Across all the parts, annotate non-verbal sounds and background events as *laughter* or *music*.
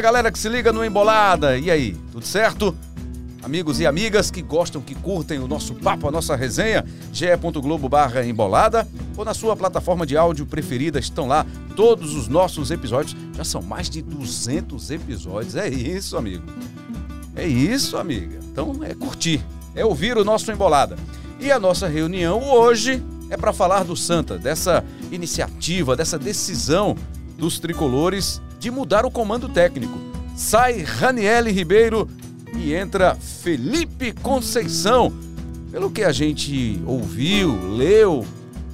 Galera que se liga no Embolada. E aí, tudo certo? Amigos e amigas que gostam, que curtem o nosso papo, a nossa resenha, ge.globo barra embolada ou na sua plataforma de áudio preferida, estão lá todos os nossos episódios. Já são mais de 200 episódios, é isso, amigo. É isso, amiga. Então é curtir, é ouvir o nosso embolada. E a nossa reunião hoje é para falar do Santa, dessa iniciativa, dessa decisão dos tricolores de mudar o comando técnico. Sai Raniele Ribeiro e entra Felipe Conceição. Pelo que a gente ouviu, leu,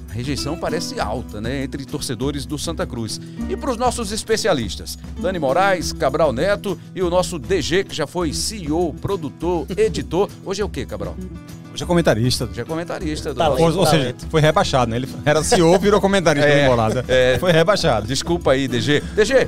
a rejeição parece alta, né, entre torcedores do Santa Cruz. E para os nossos especialistas, Dani Moraes, Cabral Neto e o nosso DG, que já foi CEO, produtor, *laughs* editor. Hoje é o que, Cabral? Hoje é comentarista. Hoje é comentarista. Do talento, ou, ou seja, foi rebaixado, né? Ele era CEO, virou comentarista *laughs* é, do. É, foi rebaixado. Desculpa aí, DG. DG,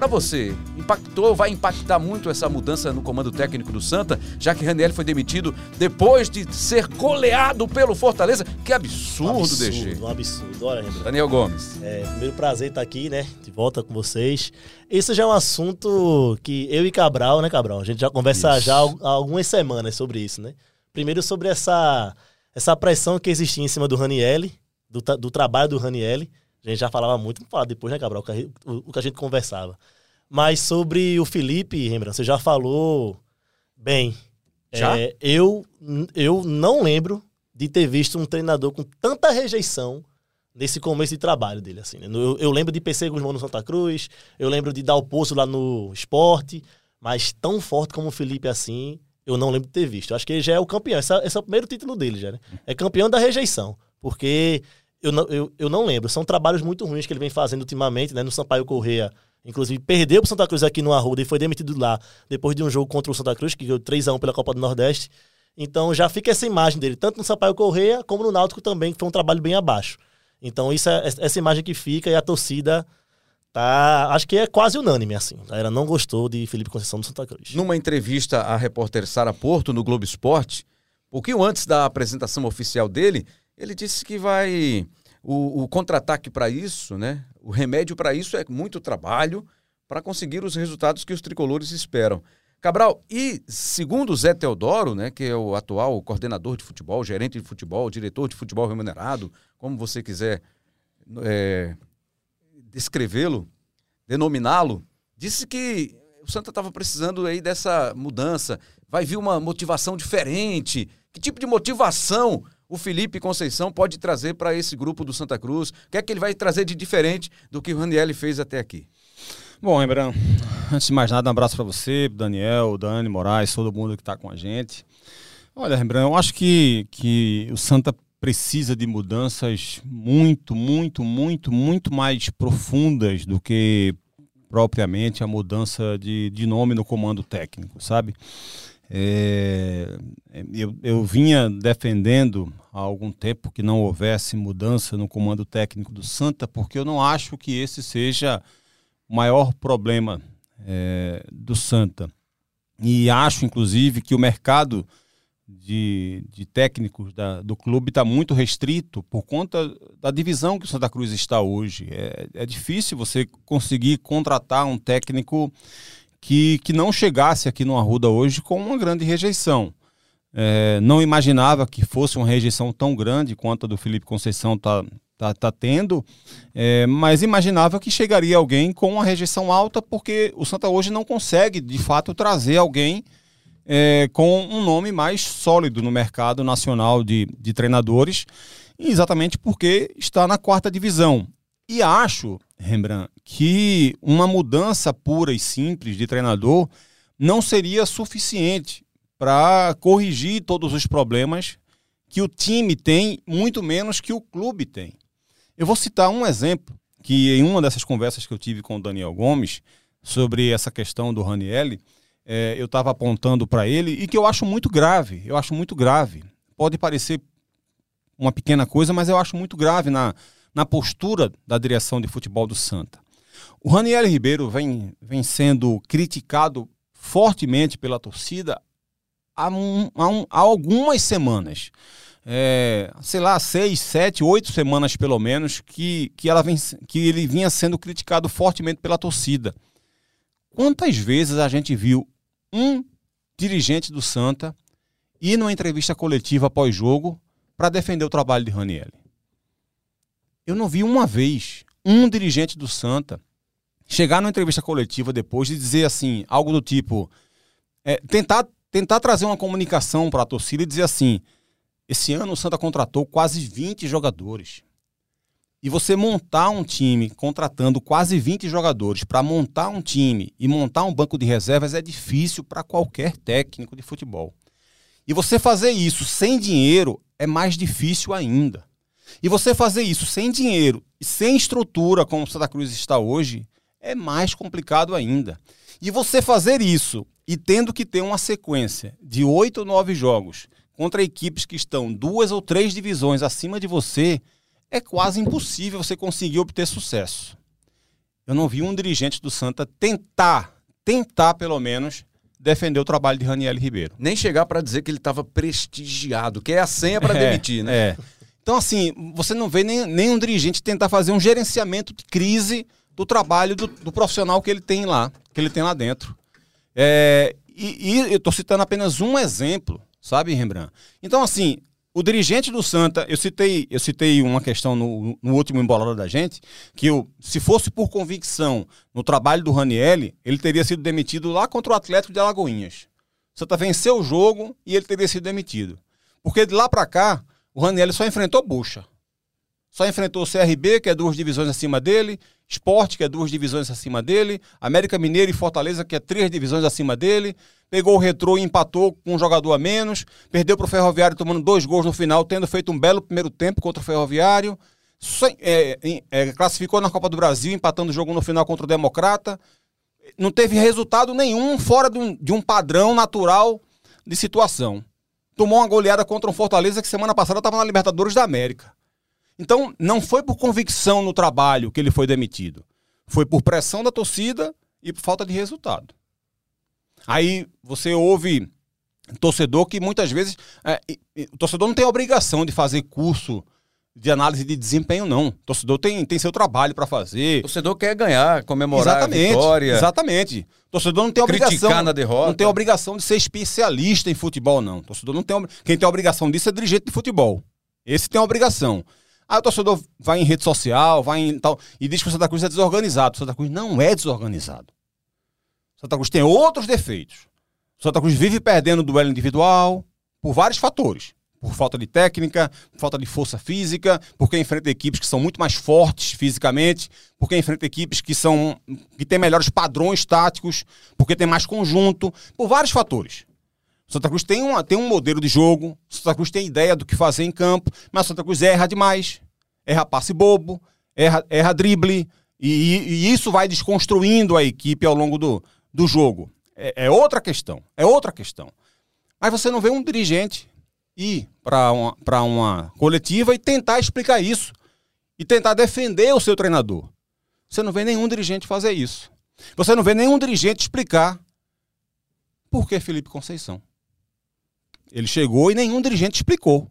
para você, impactou, vai impactar muito essa mudança no comando técnico do Santa, já que Raniel foi demitido depois de ser goleado pelo Fortaleza? Que absurdo, um absurdo DG. Um absurdo, olha, Rembrandt. Daniel Gomes. É, primeiro prazer estar aqui, né? De volta com vocês. Esse já é um assunto que eu e Cabral, né, Cabral? A gente já conversa isso. já há algumas semanas sobre isso, né? Primeiro sobre essa, essa pressão que existia em cima do Ranielli, do, do trabalho do Ranielli. A gente já falava muito, vamos falar depois, né, Cabral, o, o que a gente conversava. Mas sobre o Felipe, Rembrandt, você já falou bem. Já? É, eu, eu não lembro de ter visto um treinador com tanta rejeição nesse começo de trabalho dele. Assim, né? eu, eu, lembro de PC Guzmão no Santa Cruz, eu lembro de dar o poço lá no esporte, mas tão forte como o Felipe assim, eu não lembro de ter visto. Eu acho que ele já é o campeão. Esse, esse é o primeiro título dele, já, né? É campeão da rejeição. Porque eu não, eu, eu não lembro. São trabalhos muito ruins que ele vem fazendo ultimamente, né? No Sampaio Correia, inclusive, perdeu pro Santa Cruz aqui no Arruda e foi demitido lá depois de um jogo contra o Santa Cruz, que ganhou 3x1 pela Copa do Nordeste. Então já fica essa imagem dele, tanto no Sampaio Correia como no Náutico também, que foi um trabalho bem abaixo. Então isso é essa imagem que fica e a torcida tá, acho que é quase unânime assim. A galera não gostou de Felipe Conceição do Santa Cruz. Numa entrevista à repórter Sara Porto no Globo Esporte, pouquinho antes da apresentação oficial dele, ele disse que vai o, o contra-ataque para isso, né? O remédio para isso é muito trabalho para conseguir os resultados que os tricolores esperam. Cabral, e segundo Zé Teodoro, né, que é o atual coordenador de futebol, gerente de futebol, diretor de futebol remunerado, como você quiser é, descrevê-lo, denominá-lo, disse que o Santa estava precisando aí dessa mudança. Vai vir uma motivação diferente. Que tipo de motivação o Felipe Conceição pode trazer para esse grupo do Santa Cruz? O que é que ele vai trazer de diferente do que o Raniel fez até aqui? Bom, Rembrandt, antes de mais nada, um abraço para você, Daniel, Dani, Moraes, todo mundo que está com a gente. Olha, Rembrandt, eu acho que, que o Santa precisa de mudanças muito, muito, muito, muito mais profundas do que propriamente a mudança de, de nome no comando técnico, sabe? É, eu, eu vinha defendendo há algum tempo que não houvesse mudança no comando técnico do Santa, porque eu não acho que esse seja o maior problema é, do Santa. E acho, inclusive, que o mercado de, de técnicos da, do clube está muito restrito por conta da divisão que o Santa Cruz está hoje. É, é difícil você conseguir contratar um técnico que, que não chegasse aqui no Arruda hoje com uma grande rejeição. É, não imaginava que fosse uma rejeição tão grande quanto a do Felipe Conceição está tá, tá tendo, é, mas imaginava que chegaria alguém com uma rejeição alta, porque o Santa hoje não consegue, de fato, trazer alguém é, com um nome mais sólido no mercado nacional de, de treinadores, exatamente porque está na quarta divisão. E acho, Rembrandt, que uma mudança pura e simples de treinador não seria suficiente para corrigir todos os problemas que o time tem, muito menos que o clube tem. Eu vou citar um exemplo que em uma dessas conversas que eu tive com o Daniel Gomes sobre essa questão do Ranielli, é, eu estava apontando para ele e que eu acho muito grave. Eu acho muito grave. Pode parecer uma pequena coisa, mas eu acho muito grave na, na postura da direção de futebol do Santa. O Raniel Ribeiro vem, vem sendo criticado fortemente pela torcida há, um, há, um, há algumas semanas. É, sei lá, seis, sete, oito semanas pelo menos, que, que, ela vem, que ele vinha sendo criticado fortemente pela torcida Quantas vezes a gente viu um dirigente do Santa ir numa entrevista coletiva após jogo para defender o trabalho de Raniel? Eu não vi uma vez um dirigente do Santa chegar numa entrevista coletiva depois e dizer assim, algo do tipo, é, tentar, tentar trazer uma comunicação para a torcida e dizer assim, esse ano o Santa contratou quase 20 jogadores. E você montar um time contratando quase 20 jogadores para montar um time e montar um banco de reservas é difícil para qualquer técnico de futebol. E você fazer isso sem dinheiro é mais difícil ainda. E você fazer isso sem dinheiro e sem estrutura, como o Santa Cruz está hoje, é mais complicado ainda. E você fazer isso e tendo que ter uma sequência de oito ou nove jogos contra equipes que estão duas ou três divisões acima de você, é quase impossível você conseguir obter sucesso. Eu não vi um dirigente do Santa tentar, tentar pelo menos, defender o trabalho de Raniel Ribeiro. Nem chegar para dizer que ele estava prestigiado, que é a senha para é, demitir, né? É. Então, assim, você não vê nem, nem um dirigente tentar fazer um gerenciamento de crise do trabalho do, do profissional que ele tem lá, que ele tem lá dentro. É, e, e eu estou citando apenas um exemplo, sabe, Rembrandt? Então, assim, o dirigente do Santa, eu citei, eu citei uma questão no, no último embolado da gente, que eu, se fosse por convicção no trabalho do Ranielli, ele teria sido demitido lá contra o Atlético de Alagoinhas. O Santa venceu o jogo e ele teria sido demitido. Porque de lá para cá, o Ranielli só enfrentou bucha. Só enfrentou o CRB, que é duas divisões acima dele, Sport, que é duas divisões acima dele, América Mineiro e Fortaleza, que é três divisões acima dele. Pegou o retrô e empatou com um jogador a menos. Perdeu para o Ferroviário tomando dois gols no final, tendo feito um belo primeiro tempo contra o Ferroviário. É, é, classificou na Copa do Brasil, empatando o jogo no final contra o Democrata. Não teve resultado nenhum fora de um, de um padrão natural de situação. Tomou uma goleada contra um Fortaleza que semana passada estava na Libertadores da América. Então, não foi por convicção no trabalho que ele foi demitido. Foi por pressão da torcida e por falta de resultado. Aí você ouve torcedor que muitas vezes. É, o torcedor não tem obrigação de fazer curso de análise de desempenho, não. O torcedor tem, tem seu trabalho para fazer. O torcedor quer ganhar, comemorar exatamente, a vitória. Exatamente. O torcedor não tem obrigação. na derrota. Não tem obrigação de ser especialista em futebol, não. O torcedor não tem. Quem tem obrigação disso é dirigente de futebol. Esse tem a obrigação. Aí o torcedor vai em rede social, vai em tal, e diz que o Santa Cruz é desorganizado. O Santa Cruz não é desorganizado. O Santa Cruz tem outros defeitos. O Santa Cruz vive perdendo o duelo individual por vários fatores. Por falta de técnica, por falta de força física, porque enfrenta equipes que são muito mais fortes fisicamente, porque enfrenta equipes que são que têm melhores padrões táticos, porque tem mais conjunto, por vários fatores. Santa Cruz tem, uma, tem um modelo de jogo, Santa Cruz tem ideia do que fazer em campo, mas Santa Cruz erra demais. Erra passe bobo, erra, erra drible, e, e isso vai desconstruindo a equipe ao longo do, do jogo. É, é, outra questão, é outra questão. Mas você não vê um dirigente ir para uma, uma coletiva e tentar explicar isso, e tentar defender o seu treinador. Você não vê nenhum dirigente fazer isso. Você não vê nenhum dirigente explicar por que Felipe Conceição. Ele chegou e nenhum dirigente explicou.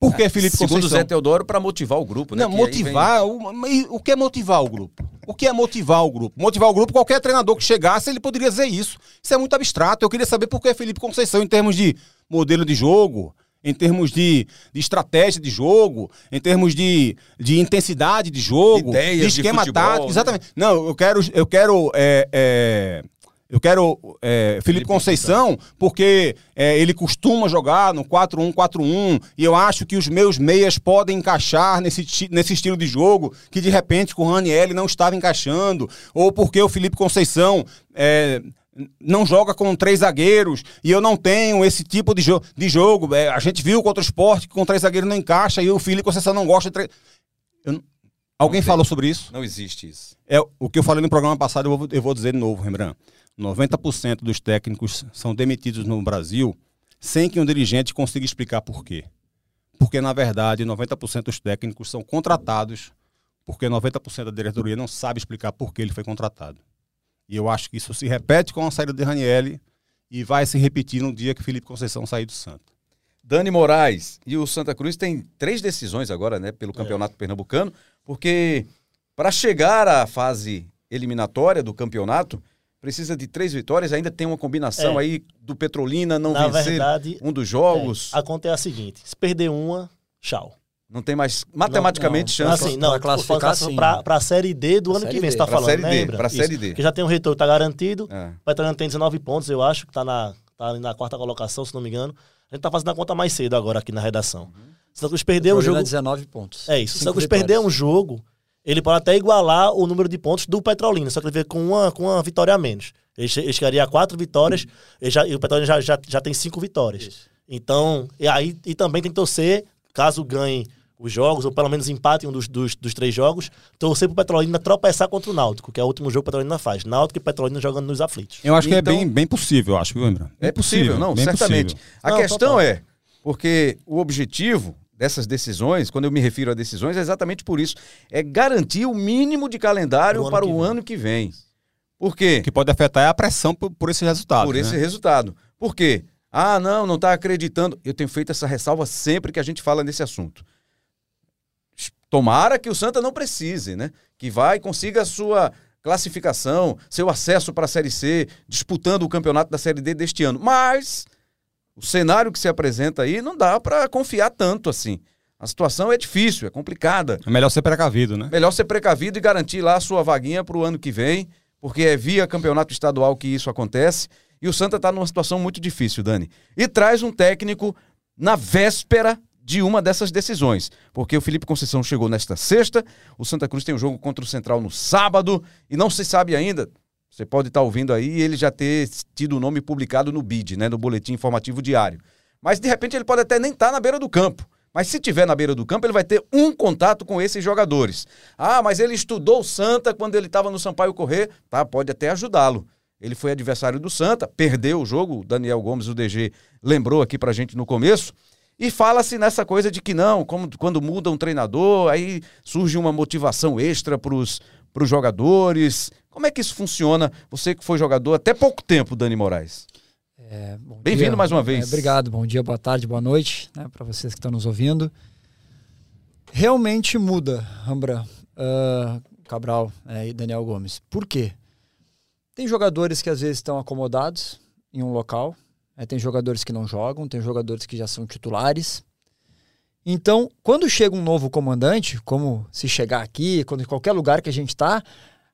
Por que Felipe Segundo Conceição? Zé Teodoro, para motivar o grupo, né? Não, motivar. Vem... O, o que é motivar o grupo? O que é motivar o grupo? Motivar o grupo, qualquer treinador que chegasse, ele poderia dizer isso. Isso é muito abstrato. Eu queria saber por que Felipe Conceição, em termos de modelo de jogo, em termos de, de estratégia de jogo, em termos de, de intensidade de jogo, Ideias de esquema de futebol, tático. Né? Exatamente. Não, eu quero. Eu quero é, é eu quero é, Felipe Conceição porque é, ele costuma jogar no 4-1-4-1 e eu acho que os meus meias podem encaixar nesse, nesse estilo de jogo que de repente com o Raniel não estava encaixando, ou porque o Felipe Conceição é, não joga com três zagueiros e eu não tenho esse tipo de, jo de jogo. É, a gente viu contra o esporte que com três zagueiros não encaixa e o Felipe Conceição não gosta de três. Eu, alguém falou sobre isso? Não existe isso. É o que eu falei no programa passado, eu vou, eu vou dizer de novo, Rembrandt. 90% dos técnicos são demitidos no Brasil sem que um dirigente consiga explicar por quê. Porque, na verdade, 90% dos técnicos são contratados porque 90% da diretoria não sabe explicar por que ele foi contratado. E eu acho que isso se repete com a saída de Ranielli e vai se repetir no dia que Felipe Conceição sair do Santos. Dani Moraes e o Santa Cruz tem três decisões agora, né, pelo é. Campeonato é. Pernambucano, porque para chegar à fase eliminatória do campeonato, precisa de três vitórias, ainda tem uma combinação É. aí do Petrolina não Na vencer verdade, um dos jogos. é, a conta é a seguinte: se perder uma, tchau. Não tem mais matematicamente não. chance Assim, não, classificar, classificar sim. pra, pra Série D do Pra ano que vem, D. você tá Pra falando, Série D, lembra? pra Isso. Série D. Porque já tem um retorno que tá garantido. É. O Petrolina tem 19 pontos, eu acho, que tá na, tá ali na quarta colocação, se não me engano. A gente tá fazendo a conta mais cedo agora aqui na redação. Uhum. Santa Cruz perdeu o Petrolina, jogo. 19 pontos. É isso. Se o Cinco Santa Cruz perder um jogo, ele pode até igualar o número de pontos do Petrolina, só que ele veio com uma, com uma vitória a menos. Ele, ele chegaria a quatro vitórias ele já, e o Petrolina já, já, já tem cinco vitórias. Então, e aí e também tem que torcer, caso ganhe os jogos, ou pelo menos empate em um dos, dos, dos três jogos, torcer pro Petrolina tropeçar contra o Náutico, que é o último jogo que o Petrolina faz. Náutico e Petrolina jogando nos aflitos. Eu acho que Então- é bem, bem possível, eu acho, viu, Embra? É possível, não, certamente. possível. A Não, questão total. é, porque o objetivo dessas decisões, quando eu me refiro a decisões, é exatamente por isso. É garantir o mínimo de calendário ano para o vem. ano que vem. Por quê? O que pode afetar é a pressão por, por esse resultado. por esse né? resultado. Por quê? Ah, não, não está acreditando. Eu tenho feito essa ressalva sempre que a gente fala nesse assunto. Tomara que o Santa não precise, né? Que vai e consiga a sua classificação, seu acesso para a Série C, disputando o campeonato da Série D deste ano. Mas o cenário que se apresenta aí não dá para confiar tanto assim. A situação é difícil, é complicada. É melhor ser precavido, né? Melhor ser precavido e garantir lá a sua vaguinha para o ano que vem, porque é via campeonato estadual que isso acontece. E o Santa está numa situação muito difícil, Dani. E traz um técnico na véspera de uma dessas decisões. Porque o Felipe Conceição chegou nesta sexta, o Santa Cruz tem um jogo contra o Central no sábado, e não se sabe ainda. Você pode estar ouvindo aí ele já ter tido o nome publicado no BID, né, no Boletim Informativo Diário. Mas de repente ele pode até nem estar na beira do campo. Mas se tiver na beira do campo, ele vai ter um contato com esses jogadores. Ah, mas ele estudou o Santa quando ele estava no Sampaio Correr. Tá, pode até ajudá-lo. Ele foi adversário do Santa, perdeu o jogo. O Daniel Gomes, o DG, lembrou aqui pra gente no começo. E fala-se nessa coisa de que não, como, quando muda um treinador, aí surge uma motivação extra para os jogadores. Como é que isso funciona? Você que foi jogador até pouco tempo, Dani Moraes. É, Bem-vindo mais uma vez. É, obrigado, bom dia, boa tarde, boa noite, né, para vocês que estão nos ouvindo. Realmente muda, Rambra, ah, Cabral né, e Daniel Gomes. Por quê? Tem jogadores que às vezes estão acomodados em um local, né, tem jogadores que não jogam, tem jogadores que já são titulares. Então, quando chega um novo comandante, como se chegar aqui, quando em qualquer lugar que a gente está,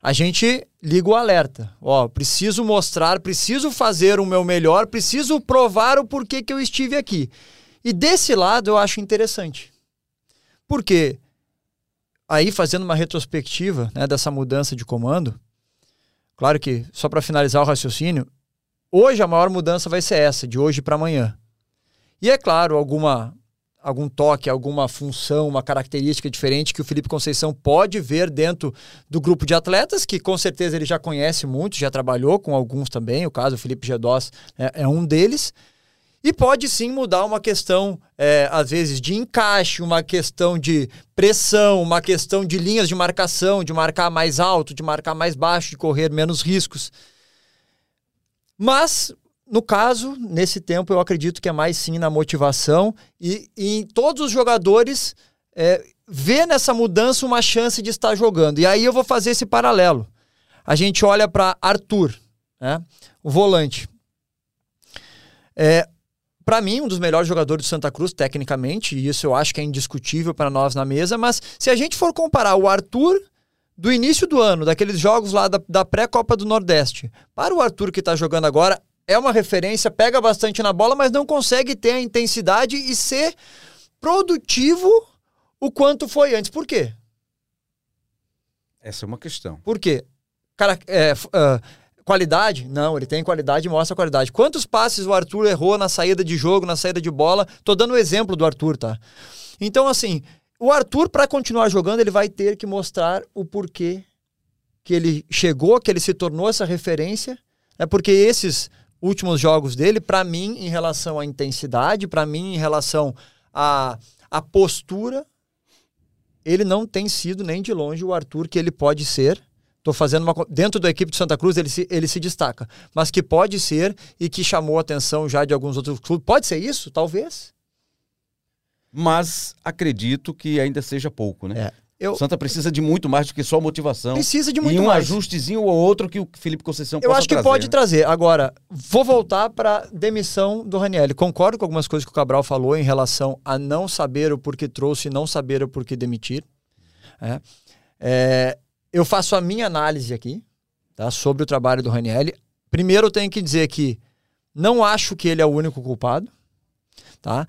a gente liga o alerta. Ó, preciso mostrar, preciso fazer o meu melhor, preciso provar o porquê que eu estive aqui. E desse lado eu acho interessante. Porque aí fazendo uma retrospectiva né, dessa mudança de comando, claro que só para finalizar o raciocínio, hoje a maior mudança vai ser essa, de hoje para amanhã. E é claro, alguma algum toque, alguma função, uma característica diferente que o Felipe Conceição pode ver dentro do grupo de atletas, que com certeza ele já conhece muito, já trabalhou com alguns também, o caso do Felipe Gedós é, é um deles. E pode sim mudar uma questão, é, às vezes, de encaixe, uma questão de pressão, uma questão de linhas de marcação, de marcar mais alto, de marcar mais baixo, de correr menos riscos. Mas no caso, nesse tempo, eu acredito que é mais sim na motivação e, e em todos os jogadores é, ver nessa mudança uma chance de estar jogando. E aí eu vou fazer esse paralelo. A gente olha para Arthur, né, o volante. É, para mim, um dos melhores jogadores do Santa Cruz, tecnicamente, e isso eu acho que é indiscutível para nós na mesa, mas se a gente for comparar o Arthur do início do ano, daqueles jogos lá da, da pré-Copa do Nordeste, para o Arthur que está jogando agora, é uma referência, pega bastante na bola, mas não consegue ter a intensidade e ser produtivo o quanto foi antes. Por quê? Essa é uma questão. Por quê? Cara, é, uh, qualidade? Não, ele tem qualidade e mostra qualidade. Quantos passes o Arthur errou na saída de jogo, na saída de bola? Tô dando o exemplo do Arthur, tá? Então, assim, o Arthur, para continuar jogando, ele vai ter que mostrar o porquê que ele chegou, que ele se tornou essa referência. É porque esses últimos jogos dele, para mim, em relação à intensidade, para mim, em relação à, à postura, ele não tem sido nem de longe o Arthur que ele pode ser. Tô fazendo uma dentro da equipe de Santa Cruz ele se, ele se destaca, mas que pode ser e que chamou a atenção já de alguns outros clubes. Pode ser isso, talvez. Mas acredito que ainda seja pouco, né? É. Eu, Santa precisa de muito mais do que só motivação. precisa de muito e um mais. ajustezinho ou outro que o Felipe Conceição Eu acho que trazer, pode né? trazer. Agora, vou voltar para demissão do Raniel. Concordo com algumas coisas que o Cabral falou em relação a não saber o porquê trouxe e não saber o porquê demitir. É. É, eu faço a minha análise aqui tá, sobre o trabalho do Raniel. Primeiro, eu tenho que dizer que não acho que ele é o único culpado. Tá?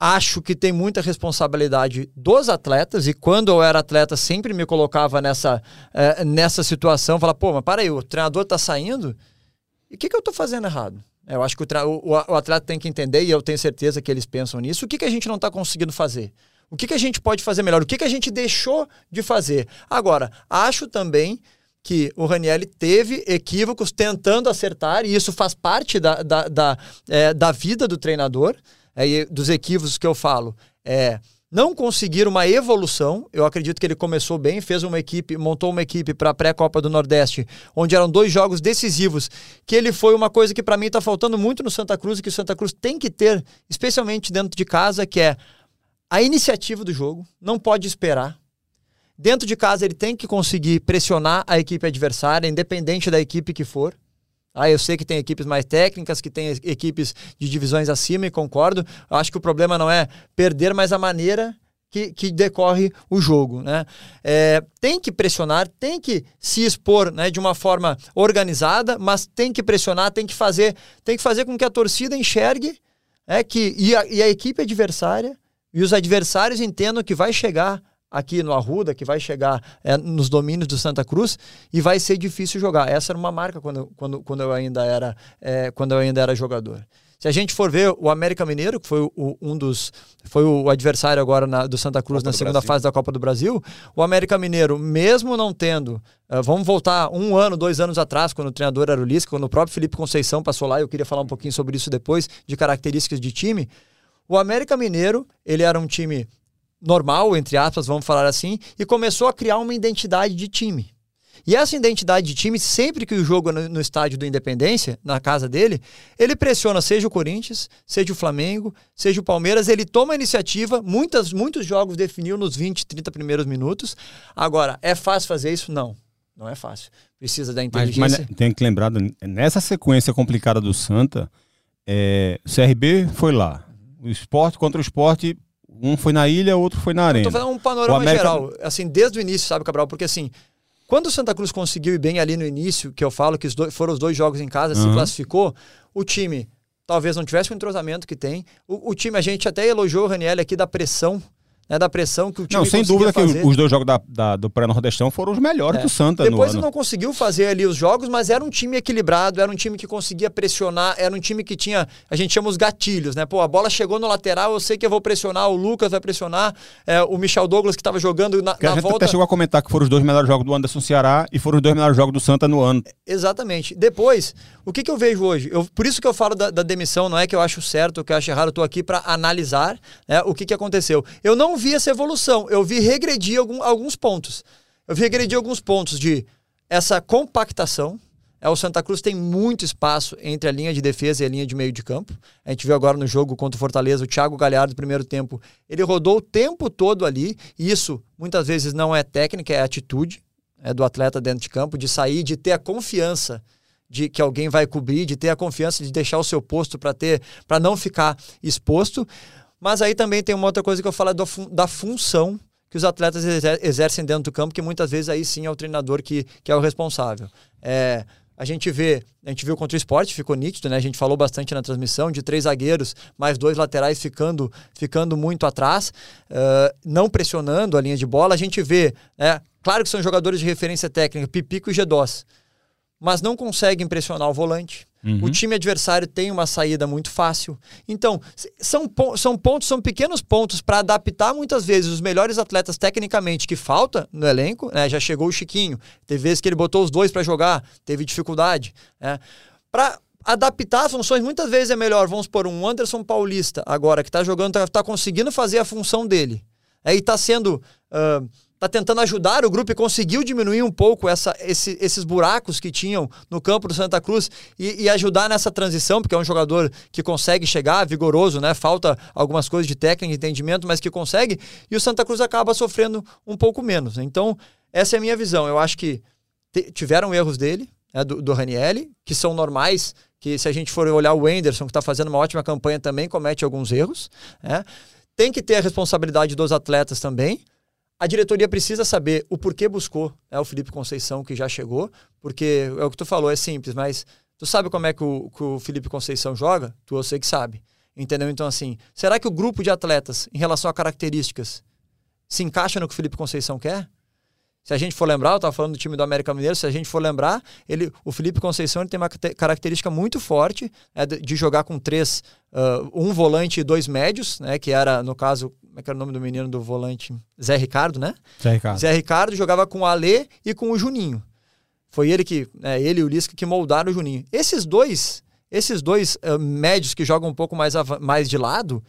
Acho que tem muita responsabilidade dos atletas, e quando eu era atleta, sempre me colocava nessa, eh, nessa situação, falar, pô, mas para aí, o treinador tá saindo, e o que, que eu tô fazendo errado? Eu acho que o, o- o atleta tem que entender, e eu tenho certeza que eles pensam nisso, o que, que a gente não está conseguindo fazer? O que, que a gente pode fazer melhor? O que, que a gente deixou de fazer? Agora, acho também que o Ranielli teve equívocos tentando acertar, e isso faz parte da, da, da, eh, da vida do treinador, é, dos equívocos que eu falo. É, não conseguir uma evolução. Eu acredito que ele começou bem, fez uma equipe, montou uma equipe para a pré-copa do Nordeste, onde eram dois jogos decisivos, que ele foi uma coisa que para mim está faltando muito no Santa Cruz e que o Santa Cruz tem que ter, especialmente dentro de casa, que é a iniciativa do jogo, não pode esperar. Dentro de casa ele tem que conseguir pressionar a equipe adversária, independente da equipe que for. Ah, eu sei que tem equipes mais técnicas, que tem equipes de divisões acima, e concordo. Acho que o problema não é perder, mas a maneira que, que decorre o jogo. Né? É, tem que pressionar, tem que se expor né, de uma forma organizada, mas tem que pressionar, tem que fazer, tem que fazer com que a torcida enxergue é, que, e, a, e a equipe adversária e os adversários entendam que vai chegar aqui no Arruda, que vai chegar é, nos domínios do Santa Cruz e vai ser difícil jogar. Essa era uma marca quando, quando, quando, eu, ainda era, é, quando eu ainda era jogador. Se a gente for ver o América Mineiro, que foi o, um dos foi o adversário agora na, do Santa Cruz Copa na segunda fase da Copa do Brasil, o América Mineiro, mesmo não tendo, uh, vamos voltar um ano, dois anos atrás, quando o treinador era o Lisca, quando o próprio Felipe Conceição passou lá, eu queria falar um pouquinho sobre isso depois, de características de time. O América Mineiro, ele era um time normal, entre aspas, vamos falar assim, e começou a criar uma identidade de time. E essa identidade de time, sempre que o jogo é no, no, estádio do Independência, na casa dele, ele pressiona seja o Corinthians, seja o Flamengo, seja o Palmeiras, ele toma a iniciativa, muitas, muitos jogos definiu nos 20, 30 primeiros minutos. Agora, é fácil fazer isso? Não, não é fácil. Precisa da inteligência. Mas, mas tem que lembrar, nessa sequência complicada do Santa, é, o CRB foi lá, o esporte contra o esporte um foi na ilha, outro foi na arena. Estou fazendo um panorama América... geral, assim, desde o início, sabe, Cabral? Porque assim, quando o Santa Cruz conseguiu ir bem ali no início, que eu falo que os dois, foram os dois jogos em casa, uhum. se classificou, o time talvez não tivesse o entrosamento que tem. O, o time, a gente até elogiou o Raniel aqui da pressão né, da pressão que o time Não, sem dúvida fazer. que os dois jogos da, da, do pré-nordestão foram os melhores É. do Santa Depois ele ano. não conseguiu fazer ali os jogos, mas era um time equilibrado, era um time que conseguia pressionar, era um time que tinha, a gente chama os gatilhos, né? Pô, a bola chegou no lateral, eu sei que eu vou pressionar, o Lucas vai pressionar, é, o Michel Douglas que estava jogando na, a na gente volta. até chegou a comentar que foram os dois melhores jogos do Anderson Ceará e foram os dois melhores jogos do Santa no ano. Exatamente. Depois, o que, que eu vejo hoje? Eu, por isso que eu falo da, da demissão, não é que eu acho certo que eu acho errado, eu estou aqui para analisar né, o que, que aconteceu. Eu não vi essa evolução, eu vi regredir algum, alguns pontos. Eu vi regredir alguns pontos de essa compactação. É, o Santa Cruz tem muito espaço entre a linha de defesa e a linha de meio de campo. A gente viu agora no jogo contra o Fortaleza, o Thiago Galhardo, primeiro tempo, ele rodou o tempo todo ali, e isso muitas vezes não é técnica, é atitude é, do atleta dentro de campo, de sair, de ter a confiança de que alguém vai cobrir, de ter a confiança de deixar o seu posto para ter, para não ficar exposto. Mas aí também tem uma outra coisa que eu falo é do, da função que os atletas exercem dentro do campo, que muitas vezes aí sim é o treinador que, que é o responsável. É, a gente vê, a gente viu contra o esporte, ficou nítido, né? A gente falou bastante na transmissão de três zagueiros, mais dois laterais ficando, ficando muito atrás, uh, não pressionando a linha de bola. A gente vê, né? Claro que são jogadores de referência técnica, Pipico e G2, mas não conseguem pressionar o volante. Uhum. O time adversário tem uma saída muito fácil. Então, são, são pontos, são pequenos pontos para adaptar muitas vezes os melhores atletas tecnicamente que falta no elenco. Né? Já chegou o Chiquinho, teve vezes que ele botou os dois para jogar, teve dificuldade. Né? Para adaptar funções, muitas vezes é melhor, vamos por um Anderson Paulista agora, que está jogando, está tá conseguindo fazer a função dele. É, e está sendo. Uh, tá tentando ajudar o grupo e conseguiu diminuir um pouco essa, esse, esses buracos que tinham no campo do Santa Cruz e, e, ajudar nessa transição, porque é um jogador que consegue chegar, vigoroso, né? Falta algumas coisas de técnica entendimento, mas que consegue, e o Santa Cruz acaba sofrendo um pouco menos. Então, essa é a minha visão. Eu acho que tiveram erros dele, né, do, do Ranielli, que são normais, que se a gente for olhar o Wenderson, que está fazendo uma ótima campanha também, comete alguns erros. Né? Tem que ter a responsabilidade dos atletas também, a diretoria precisa saber o porquê buscou né, o Felipe Conceição, que já chegou, porque é o que tu falou, é simples, mas tu sabe como é que o, que o Felipe Conceição joga? Tu eu sei que sabe. Entendeu? Então, assim, será que o grupo de atletas, em relação a características, se encaixa no que o Felipe Conceição quer? Se a gente for lembrar, eu estava falando do time do América Mineiro, se a gente for lembrar, ele, o Felipe Conceição ele tem uma característica muito forte é de, de, jogar com três, uh, um volante e dois médios, né? Que era, no caso, como é que era o nome do menino do volante? Zé Ricardo, né? Zé Ricardo. Zé Ricardo jogava com o Alê e com o Juninho. Foi ele que, é, ele e o Lisca que moldaram o Juninho. Esses dois, esses dois uh, médios que jogam um pouco mais, mais de lado,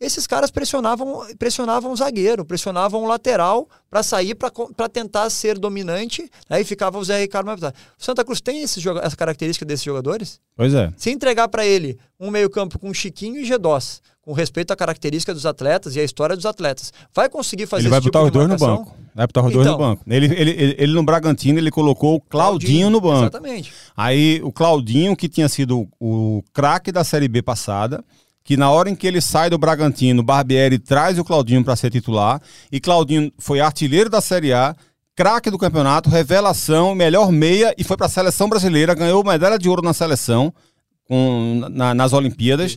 esses caras pressionavam, pressionavam o zagueiro, pressionavam o lateral para sair, para tentar ser dominante, aí ficava o Zé Ricardo mais O Santa Cruz tem esse, essa característica desses jogadores? Pois é. Se entregar para ele um meio-campo com Chiquinho e Gedós, com respeito à característica dos atletas e à história dos atletas, vai conseguir fazer Ele vai botar tipo os dois no banco. Vai botar os dois no então. banco. Ele, ele, ele, ele, no Bragantino, ele colocou o Claudinho, Claudinho no banco. Exatamente. Aí o Claudinho, que tinha sido o craque da Série B passada, que na hora em que ele sai do Bragantino, Barbieri traz o Claudinho para ser titular, e Claudinho foi artilheiro da Série A, craque do campeonato, revelação, melhor meia, e foi para a seleção brasileira, ganhou medalha de ouro na seleção, com, na, nas Olimpíadas.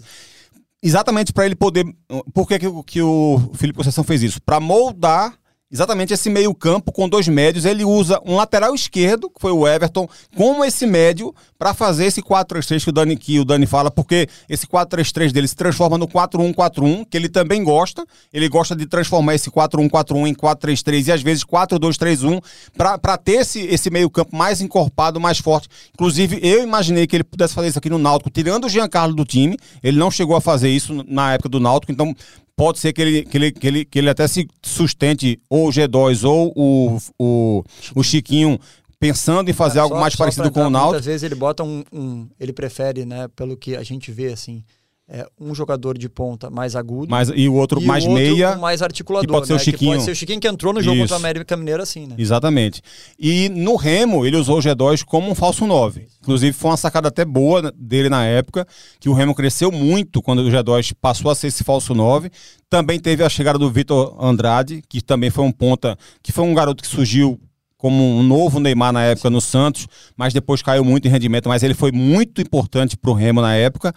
Exatamente para ele poder. Por que, que, que o Felipe Conceição fez isso? Para moldar exatamente esse meio-campo com dois médios. Ele usa um lateral esquerdo, que foi o Everton, como esse médio para fazer esse 4-3-3 que o Dani que o Dani fala, porque esse 4-3-3 dele se transforma no 4-1-4-1, que ele também gosta. Ele gosta de transformar esse 4-1-4-1 em 4-3-3 e às vezes 4-2-3-1 para ter esse, esse meio-campo mais encorpado, mais forte. Inclusive, eu imaginei que ele pudesse fazer isso aqui no Náutico, tirando o Giancarlo do time. Ele não chegou a fazer isso na época do Náutico, então pode ser que ele, que ele, que ele, que ele até se sustente ou o G2 ou o, o, o Chiquinho pensando em fazer é, algo só, mais parecido com o Naldo. Muitas vezes ele bota um, um, Ele prefere, né, pelo que a gente vê, assim, é, um jogador de ponta mais agudo. Mais, e o outro e mais o outro meia. mais articulador. Que pode ser né? o Chiquinho. Que pode ser o Chiquinho que entrou no jogo Isso. contra o América Mineiro assim, né? Exatamente. E no Remo, ele usou o G2 como um falso 9. Inclusive, foi uma sacada até boa dele na época, que o Remo cresceu muito quando o G2 passou a ser esse falso 9. Também teve a chegada do Vitor Andrade, que também foi um ponta, que foi um garoto que surgiu como um novo Neymar na época no Santos, mas depois caiu muito em rendimento, mas ele foi muito importante para o Remo na época.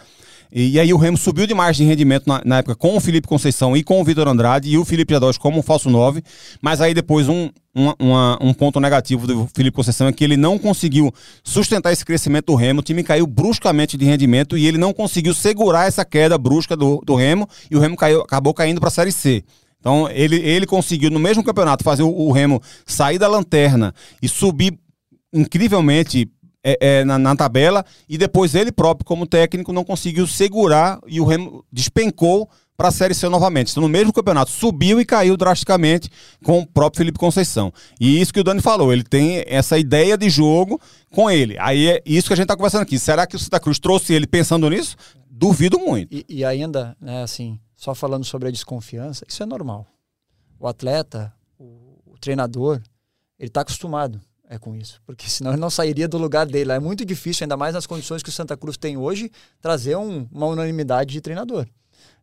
E, aí o Remo subiu demais de rendimento na, na, época com o Felipe Conceição e com o Vitor Andrade e o Felipe Jadós como um falso 9. Mas aí depois um, um, uma, um ponto negativo do Felipe Conceição é que ele não conseguiu sustentar esse crescimento do Remo. O time caiu bruscamente de rendimento e ele não conseguiu segurar essa queda brusca do, do Remo e o Remo caiu, acabou caindo para a Série C. Então ele, ele conseguiu no mesmo campeonato fazer o, o Remo sair da lanterna e subir incrivelmente é, é, na, na, tabela e depois ele próprio, como técnico, não conseguiu segurar e o Remo despencou para a Série C novamente. Então, no mesmo campeonato, subiu e caiu drasticamente com o próprio Felipe Conceição. E isso que o Dani falou, ele tem essa ideia de jogo com ele. Aí é isso que a gente está conversando aqui. Será que o Santa Cruz trouxe ele pensando nisso? Duvido muito. E, e ainda, né, assim, só falando sobre a desconfiança, isso é normal. O atleta, o, o treinador, ele está acostumado é com isso. Porque *laughs* senão ele não sairia do lugar dele. É muito difícil, ainda mais nas condições que o Santa Cruz tem hoje, trazer um, uma unanimidade de treinador.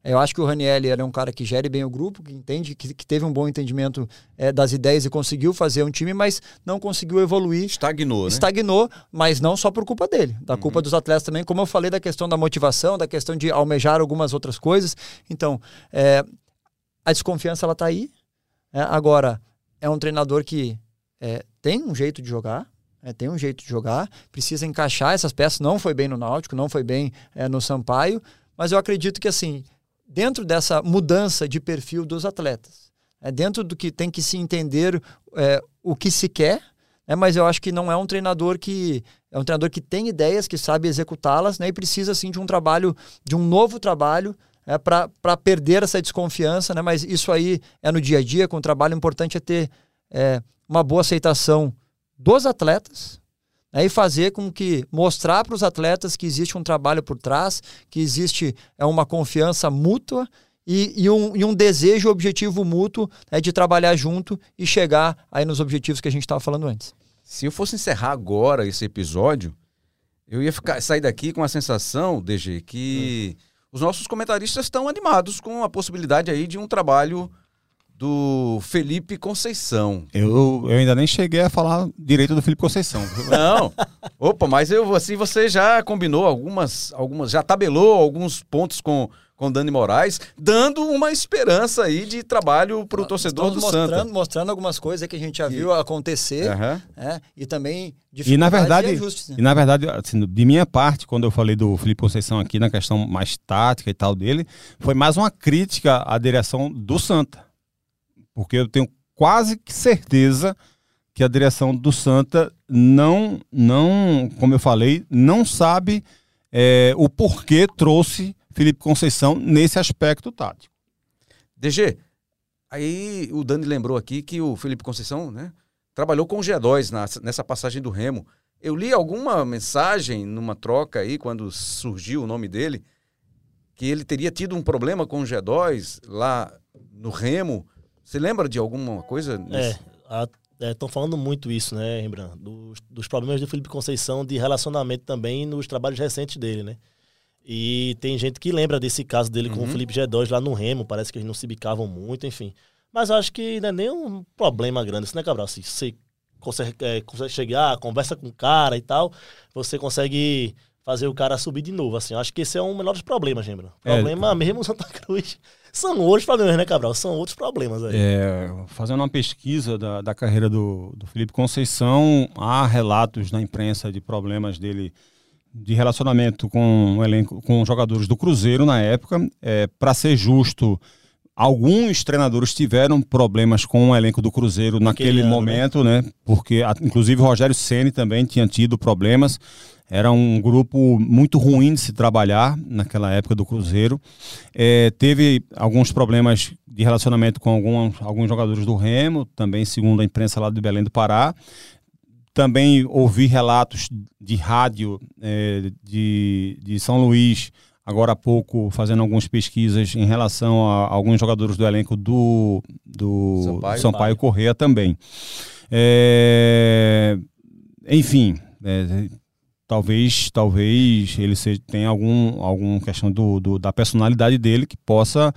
Eu acho que o Ranielli era um cara que gere bem o grupo, que entende, que, que teve um bom entendimento é, das ideias e conseguiu fazer um time, mas não conseguiu evoluir. Estagnou, né? Estagnou, mas não só por culpa dele, da uhum. culpa dos atletas também, como eu falei da questão da motivação, da questão de almejar algumas outras coisas. Então, é, a desconfiança ela está aí. É, agora, é um treinador que é, tem um jeito de jogar, é, tem um jeito de jogar, precisa encaixar essas peças. Não foi bem no Náutico, não foi bem é, no Sampaio, mas eu acredito que assim, dentro dessa mudança de perfil dos atletas, é dentro do que tem que se entender é, o que se quer, né, mas eu acho que não é um treinador que é um treinador que tem ideias, que sabe executá-las, né, e precisa assim de um trabalho, de um novo trabalho é, para perder essa desconfiança, né? Mas isso aí é no dia a dia, com o trabalho importante é ter é, uma boa aceitação dos atletas, né, e fazer com que mostrar para os atletas que existe um trabalho por trás, que existe é, uma confiança mútua e, e, um, e um desejo objetivo mútuo é de trabalhar junto e chegar aí nos objetivos que a gente estava falando antes. Se eu fosse encerrar agora esse episódio, eu ia ficar, sair daqui com a sensação, DG, que hum. os nossos comentaristas estão animados com a possibilidade aí de um trabalho do Felipe Conceição. Eu, eu ainda nem cheguei a falar direito do Felipe Conceição. *laughs* Não. Opa, mas eu assim você já combinou algumas algumas já tabelou alguns pontos com com Dani Moraes, dando uma esperança aí de trabalho para o torcedor do mostrando, Santa. Mostrando algumas coisas que a gente já viu acontecer uhum. né? e também e na verdade, e, ajustes, né? e na verdade, assim, de minha parte, quando eu falei do Felipe Conceição aqui na questão mais tática e tal dele, foi mais uma crítica à direção do Santa. Porque eu tenho quase certeza que a direção do Santa não, não como eu falei, não sabe é, o porquê trouxe Felipe Conceição nesse aspecto tático. DG, aí o Dani lembrou aqui que o Felipe Conceição né, trabalhou com o G2 nessa passagem do Remo. Eu li alguma mensagem numa troca aí, quando surgiu o nome dele, que ele teria tido um problema com o G2 lá no Remo você lembra de alguma coisa? Nesse... É, estão é, falando muito isso, né, Rembrandt? Dos, dos problemas do Felipe Conceição de relacionamento também nos trabalhos recentes dele, né? E tem gente que lembra desse caso dele uhum. com o uhum. Felipe G2 lá no Remo, parece que eles não se bicavam muito, enfim. Mas eu acho que não é nem um problema grande, isso, né, Cabral? Se você consegue, é, consegue chegar, conversa com o cara e tal, você consegue fazer o cara subir de novo, assim. Eu acho que esse é um dos menores problemas, lembra? É, problema é, mesmo Santa Cruz são outros problemas, né, Cabral? São outros problemas aí. É, fazendo uma pesquisa da, da carreira do, do Felipe Conceição, há relatos na imprensa de problemas dele de relacionamento com o elenco, com jogadores do Cruzeiro na época. É, Para ser justo, alguns treinadores tiveram problemas com o elenco do Cruzeiro naquele, naquele momento, né? né? Porque, inclusive, o Rogério Ceni também tinha tido problemas. Era um grupo muito ruim de se trabalhar naquela época do Cruzeiro. É, teve alguns problemas de relacionamento com alguns, alguns jogadores do Remo, também segundo a imprensa lá do Belém do Pará. Também ouvi relatos de rádio é, de, de São Luís, agora há pouco, fazendo algumas pesquisas em relação a alguns jogadores do elenco do, do Sampaio, Sampaio Correia também. É, enfim, é, talvez talvez ele seja, tenha algum alguma questão do, do, da personalidade dele que possa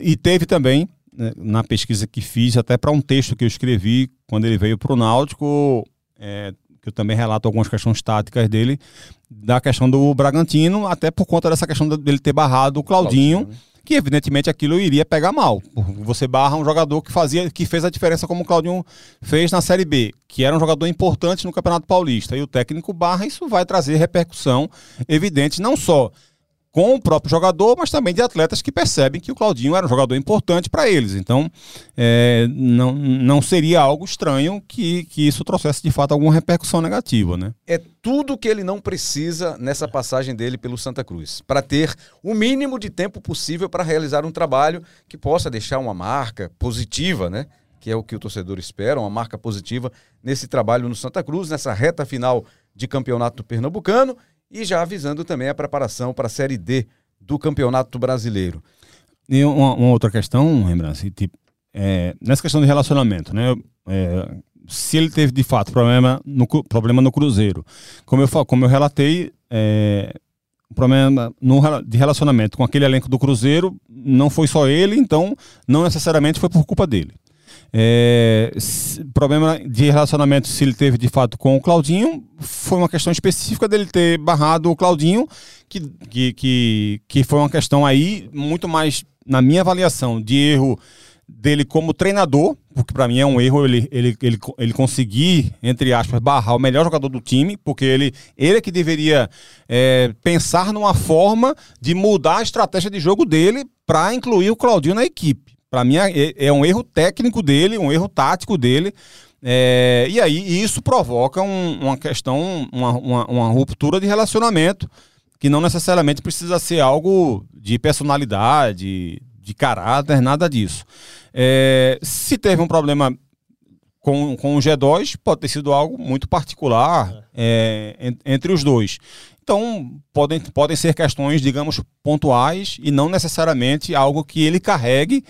e teve também né, na pesquisa que fiz até para um texto que eu escrevi quando ele veio para o Náutico é, que eu também relato algumas questões táticas dele da questão do Bragantino até por conta dessa questão dele ter barrado o Claudinho, Claudinho né? Que evidentemente aquilo iria pegar mal. Você barra um jogador que fazia, que fez a diferença como o Claudinho fez na Série B, que era um jogador importante no Campeonato Paulista. E o técnico barra, isso vai trazer repercussão evidente, não só com o próprio jogador, mas também de atletas que percebem que o Claudinho era um jogador importante para eles. Então, é, não, não seria algo estranho que, que isso trouxesse de fato alguma repercussão negativa, né? É tudo que ele não precisa nessa passagem dele pelo Santa Cruz, para ter o mínimo de tempo possível para realizar um trabalho que possa deixar uma marca positiva, né? Que é o que o torcedor espera, uma marca positiva nesse trabalho no Santa Cruz, nessa reta final de campeonato pernambucano e já avisando também a preparação para a Série D do Campeonato Brasileiro. E uma, uma outra questão, Rembrandt, tipo, é, nessa questão de relacionamento, né? É, se ele teve de fato problema no, problema no Cruzeiro, como eu, como eu relatei, é, o problema no, de relacionamento com aquele elenco do Cruzeiro não foi só ele, então não necessariamente foi por culpa dele. É, problema de relacionamento se ele teve de fato com o Claudinho foi uma questão específica dele ter barrado o Claudinho, que, que, que, que foi uma questão aí muito mais, na minha avaliação, de erro dele como treinador, porque para mim é um erro ele, ele, ele, ele conseguir, entre aspas, barrar o melhor jogador do time, porque ele, ele é que deveria é, pensar numa forma de mudar a estratégia de jogo dele para incluir o Claudinho na equipe. Para mim é, é, um erro técnico dele, um erro tático dele. É, e aí isso provoca um, uma questão, uma, uma, uma, ruptura de relacionamento, que não necessariamente precisa ser algo de personalidade, de caráter, nada disso. É, se teve um problema com, com o G2 pode ter sido algo muito particular é. É, entre os dois. Então, podem, podem ser questões, digamos, pontuais e não necessariamente algo que ele carregue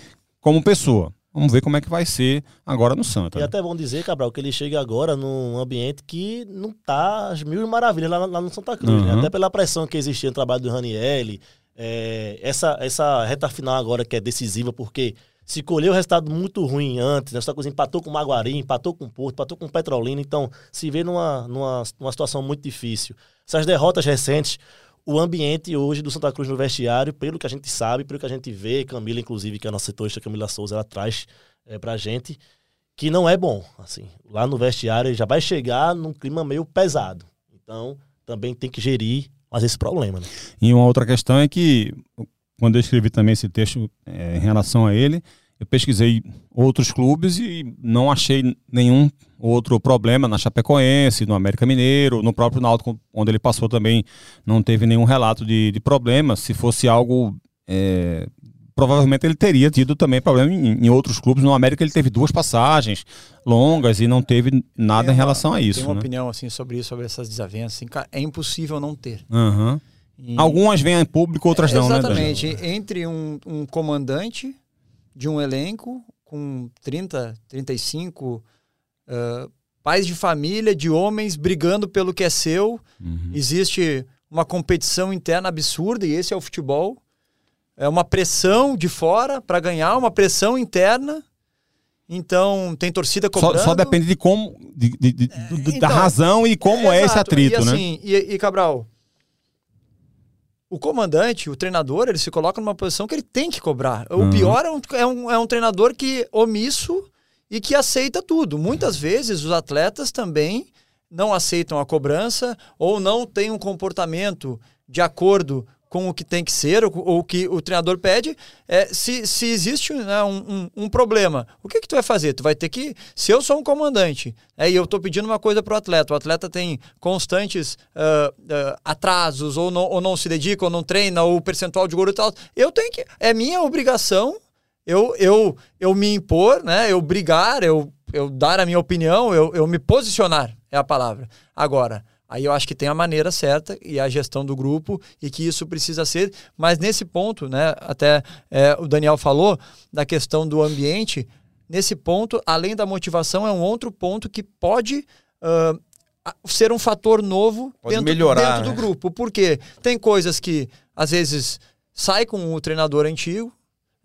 como pessoa. Vamos ver como é que vai ser agora no Santa. E né? até bom dizer, Cabral, que ele chega agora num ambiente que não tá as mil maravilhas lá, lá no Santa Cruz, né? uhum. né? Até pela pressão que existia no trabalho do Ranielli, é, essa, essa reta final agora que é decisiva, porque se colheu o resultado muito ruim antes, né? Santa Cruz empatou com o Maguari, empatou com o Porto, empatou com o Petrolina, então se vê numa, numa, numa situação muito difícil. Essas derrotas recentes, o ambiente hoje do Santa Cruz no vestiário, pelo que a gente sabe, pelo que a gente vê, Camila, inclusive, que é a nossa setorista Camila Souza, ela traz é, pra gente, que não é bom. Assim, lá no vestiário já vai chegar num clima meio pesado. Então, também tem que gerir mais esse problema. Né? E uma outra questão é que, quando eu escrevi também esse texto é, em relação a ele, eu pesquisei outros clubes e não achei nenhum outro problema na Chapecoense, no América Mineiro, no próprio Náutico, onde ele passou também, não teve nenhum relato de, de problema. Se fosse algo. É, provavelmente ele teria tido também problema em, em, outros clubes. No América ele teve duas passagens longas e não teve nada uma, em relação a isso. Tem uma né? opinião assim sobre isso, sobre essas desavenças. Assim, é impossível não ter. Uhum. E... Algumas vêm em público, outras é, não, né? Exatamente. Entre um, um comandante de um elenco com 30, 35 uh, pais de família, de homens brigando pelo que é seu. Uhum. Existe uma competição interna absurda e esse é o futebol. É uma pressão de fora para ganhar, uma pressão interna. Então, tem torcida cobrando. Só, só depende de como. De, de, de, é, então, da razão e como é, é esse atrito, e, né? assim, né? E, e, Cabral, o comandante, o treinador, ele se coloca numa posição que ele tem que cobrar. O uhum. pior é um, é, um, é um treinador que omisso e que aceita tudo. Muitas vezes os atletas também não aceitam a cobrança ou não têm um comportamento de acordo com o que tem que ser, ou o que o treinador pede, é, se, se existe né, um, um, um, problema, o que, que tu vai fazer? Tu vai ter que. Se eu sou um comandante é, e eu estou pedindo uma coisa para o atleta, o atleta tem constantes uh, uh, atrasos, ou não, ou não se dedica, ou não treina, ou o percentual de gordura tal, eu tenho que. É minha obrigação eu, eu, eu me impor, né, eu brigar, eu, eu dar a minha opinião, eu, eu me posicionar, é a palavra. Agora Aí eu acho que tem a maneira certa e a gestão do grupo e que isso precisa ser. Mas nesse ponto, né, até é, o Daniel falou da questão do ambiente. Nesse ponto, além da motivação, é um outro ponto que pode uh, ser um fator novo pode dentro, melhorar, dentro né? do grupo. Porque tem coisas que às vezes sai com o treinador antigo,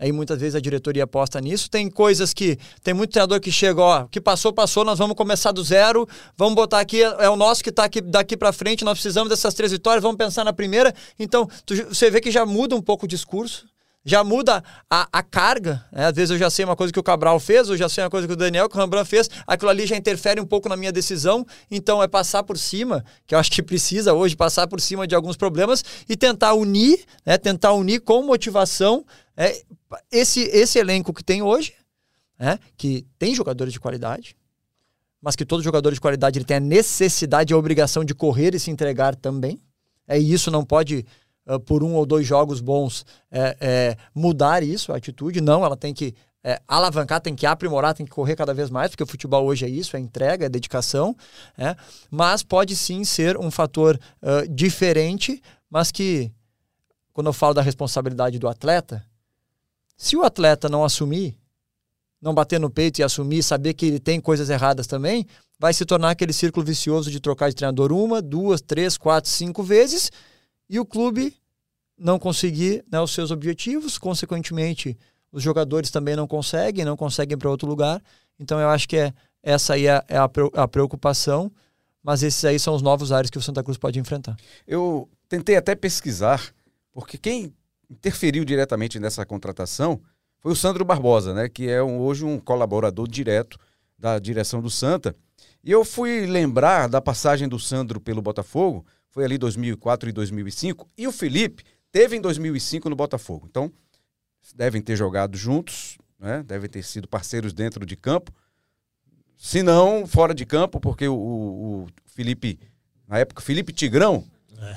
Aí muitas vezes a diretoria aposta nisso. Tem coisas que. Tem muito treinador que chega, ó, que passou, passou, nós vamos começar do zero, vamos botar aqui, é o nosso que está aqui daqui para frente, nós precisamos dessas três vitórias, vamos pensar na primeira. Então, tu, você vê que já muda um pouco o discurso já muda a, a carga. Né? Às vezes eu já sei uma coisa que o Cabral fez, eu já sei uma coisa que o Daniel, que o Rembrandt fez, aquilo ali já interfere um pouco na minha decisão, então é passar por cima, que eu acho que precisa hoje passar por cima de alguns problemas e tentar unir, né? tentar unir com motivação é, esse, esse elenco que tem hoje, né? que tem jogadores de qualidade, mas que todo jogador de qualidade ele tem a necessidade e a obrigação de correr e se entregar também. É, e isso não pode uh, por um ou dois jogos bons, é, é, mudar isso, a atitude. Não, ela tem que é, alavancar, tem que aprimorar, tem que correr cada vez mais, porque o futebol hoje é isso, é entrega, é dedicação. É, mas pode sim ser um fator uh, diferente, mas que, quando eu falo da responsabilidade do atleta, se o atleta não assumir, não bater no peito e assumir, saber que ele tem coisas erradas também, vai se tornar aquele círculo vicioso de trocar de treinador uma, duas, três, quatro, cinco vezes e o clube não conseguir né, os seus objetivos, consequentemente, os jogadores também não conseguem, não conseguem para outro lugar. Então eu acho que é, essa aí é, é a preocupação, mas esses aí são os novos ares que o Santa Cruz pode enfrentar. Eu tentei até pesquisar, porque quem interferiu diretamente nessa contratação foi o Sandro Barbosa, né, que é um, hoje um colaborador direto da direção do Santa. E eu fui lembrar da passagem do Sandro pelo Botafogo, foi ali 2004 e 2005, e o Felipe teve em 2005 no Botafogo. Então, devem ter jogado juntos, né? devem ter sido parceiros dentro de campo, se não fora de campo, porque o, o, Felipe, na época, Felipe Tigrão,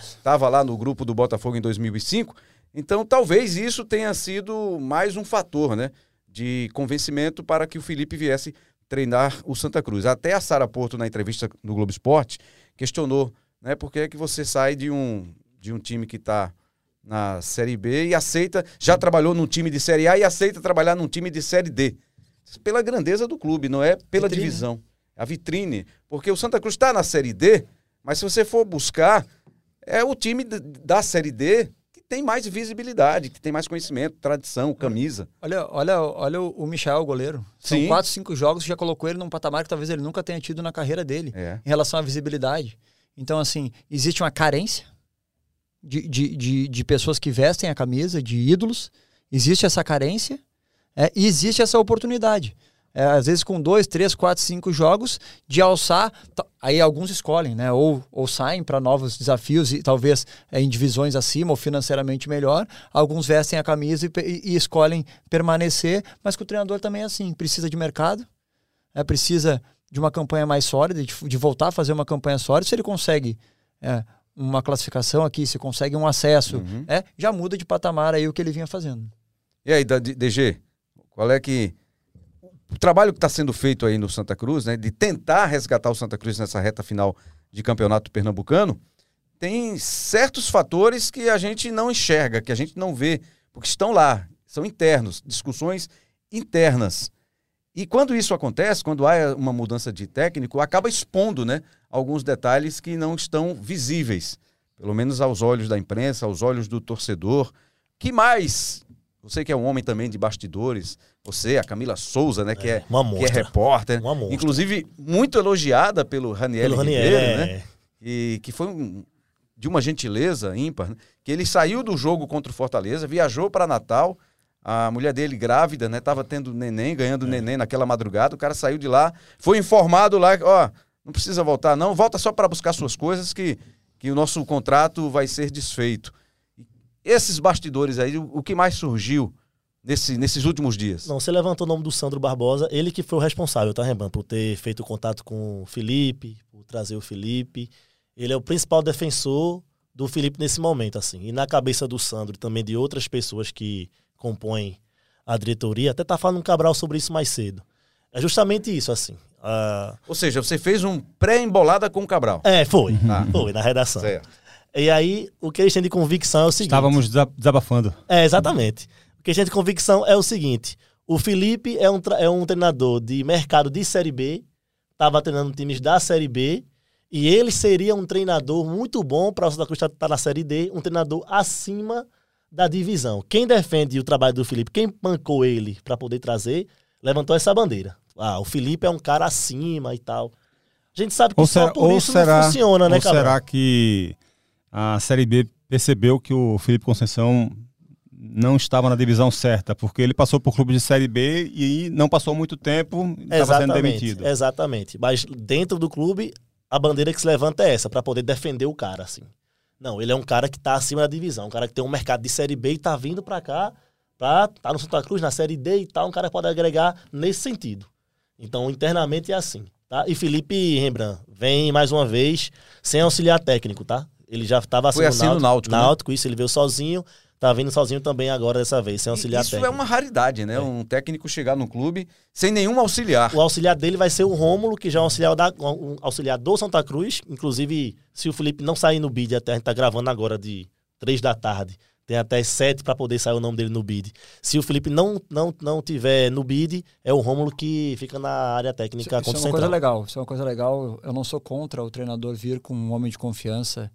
estava é. lá no grupo do Botafogo em 2005. Então, talvez isso tenha sido mais um fator, né? De convencimento para que o Felipe viesse treinar o Santa Cruz. Até a Sara Porto, na entrevista no Globo Esporte, questionou né, por que, é que você sai de um, de um time que está na Série B e aceita, já trabalhou num time de Série A e aceita trabalhar num time de Série D. Pela grandeza do clube, não é pela vitrine. divisão. A vitrine. Porque o Santa Cruz está na Série D, mas se você for buscar, é o time da Série D que tem mais visibilidade, que tem mais conhecimento, tradição, camisa. Olha, olha, olha o Michel, o goleiro. São Sim. quatro, cinco jogos que já colocou ele num patamar que talvez ele nunca tenha tido na carreira dele, é. em relação à visibilidade. Então, assim, existe uma carência de, de, de, de pessoas que vestem a camisa, de ídolos. Existe essa carência é, e existe essa oportunidade. É, às vezes com dois, três, quatro, cinco jogos de alçar, aí alguns escolhem, né? Ou, ou saem para novos desafios e talvez é, em divisões acima ou financeiramente melhor. Alguns vestem a camisa e, e, escolhem permanecer, mas que o treinador também é assim, precisa de mercado, é, precisa de uma campanha mais sólida, de, de voltar a fazer uma campanha sólida. Se ele consegue é, uma classificação aqui, se consegue um acesso, uhum. é, já muda de patamar aí o que ele vinha fazendo. E aí, DG, qual é que. O trabalho que está sendo feito aí no Santa Cruz, né, de tentar resgatar o Santa Cruz nessa reta final de campeonato pernambucano, tem certos fatores que a gente não enxerga, que a gente não vê, porque estão lá, são internos, discussões internas. E quando isso acontece, quando há uma mudança de técnico, acaba expondo né, alguns detalhes que não estão visíveis, pelo menos aos olhos da imprensa, aos olhos do torcedor. Que mais? Você que é um homem também de bastidores, você, a Camila Souza, né, que é, é que é repórter, inclusive muito elogiada pelo Raniel pelo Ribeiro, Raniel, né? E que foi um, de uma gentileza ímpar, né? que ele saiu do jogo contra o Fortaleza, viajou para Natal, a mulher dele grávida, né, tava tendo neném, ganhando é. neném naquela madrugada, o cara saiu de lá, foi informado lá, ó, não precisa voltar, não. Volta só para buscar suas coisas que, que o nosso contrato vai ser desfeito. Esses bastidores aí, o, que mais surgiu nesse, nesses últimos dias? Não, você levantou o nome do Sandro Barbosa, ele que foi o responsável, tá, Reban, por ter feito contato com o Felipe, por trazer o Felipe. Ele é o principal defensor do Felipe nesse momento, assim. E na cabeça do Sandro e também de outras pessoas que compõem a diretoria, até tá falando um Cabral sobre isso mais cedo. É justamente isso, assim. Uh... Ou seja, você fez um pré-embolada com o Cabral. É, foi. Ah. Foi, na redação. Certo. E aí, o que eles têm de convicção é o seguinte. Estávamos desabafando. É, exatamente. O que eles têm de convicção é o seguinte. O Felipe é um, é um treinador de mercado de Série B, estava treinando times da Série B, e ele seria um treinador muito bom para o Santa Cruz estar tá na Série D, um treinador acima da divisão. Quem defende o trabalho do Felipe, quem pancou ele para poder trazer, levantou essa bandeira. Ah, o Felipe é um cara acima e tal. A gente sabe que ou só por isso será, não funciona, né, cara? será que a Série B percebeu que o Felipe Conceição não estava na divisão certa, porque ele passou por clube de Série B e não passou muito tempo e estava sendo demitido. Exatamente. Mas dentro do clube, a bandeira que se levanta é essa, para poder defender o cara, assim. Não, ele é um cara que está acima da divisão, um cara que tem um mercado de Série B e está vindo para cá, para tá no Santa Cruz, na Série D e tal, um cara pode agregar nesse sentido. Então, internamente é assim. Tá? E Felipe Rembrandt vem mais uma vez sem auxiliar técnico, tá? Ele já estava assim, assim no Náutico. Né? Náutico, né? isso, ele veio sozinho. Tá vindo sozinho também agora dessa vez, sem auxiliar Isso técnico. é uma raridade, né? É. Um técnico chegar no clube sem nenhum auxiliar. O auxiliar dele vai ser o Rômulo, que já é um auxiliar, da, um auxiliar do Santa Cruz. Inclusive, se o Felipe não sair no bid, até a gente tá gravando agora de três da tarde. Tem até sete para poder sair o nome dele no bid. Se o Felipe não, não, não tiver no bid, é o Rômulo que fica na área técnica isso, isso é uma coisa legal. Isso é uma coisa legal. Eu não sou contra o treinador vir com um homem de confiança,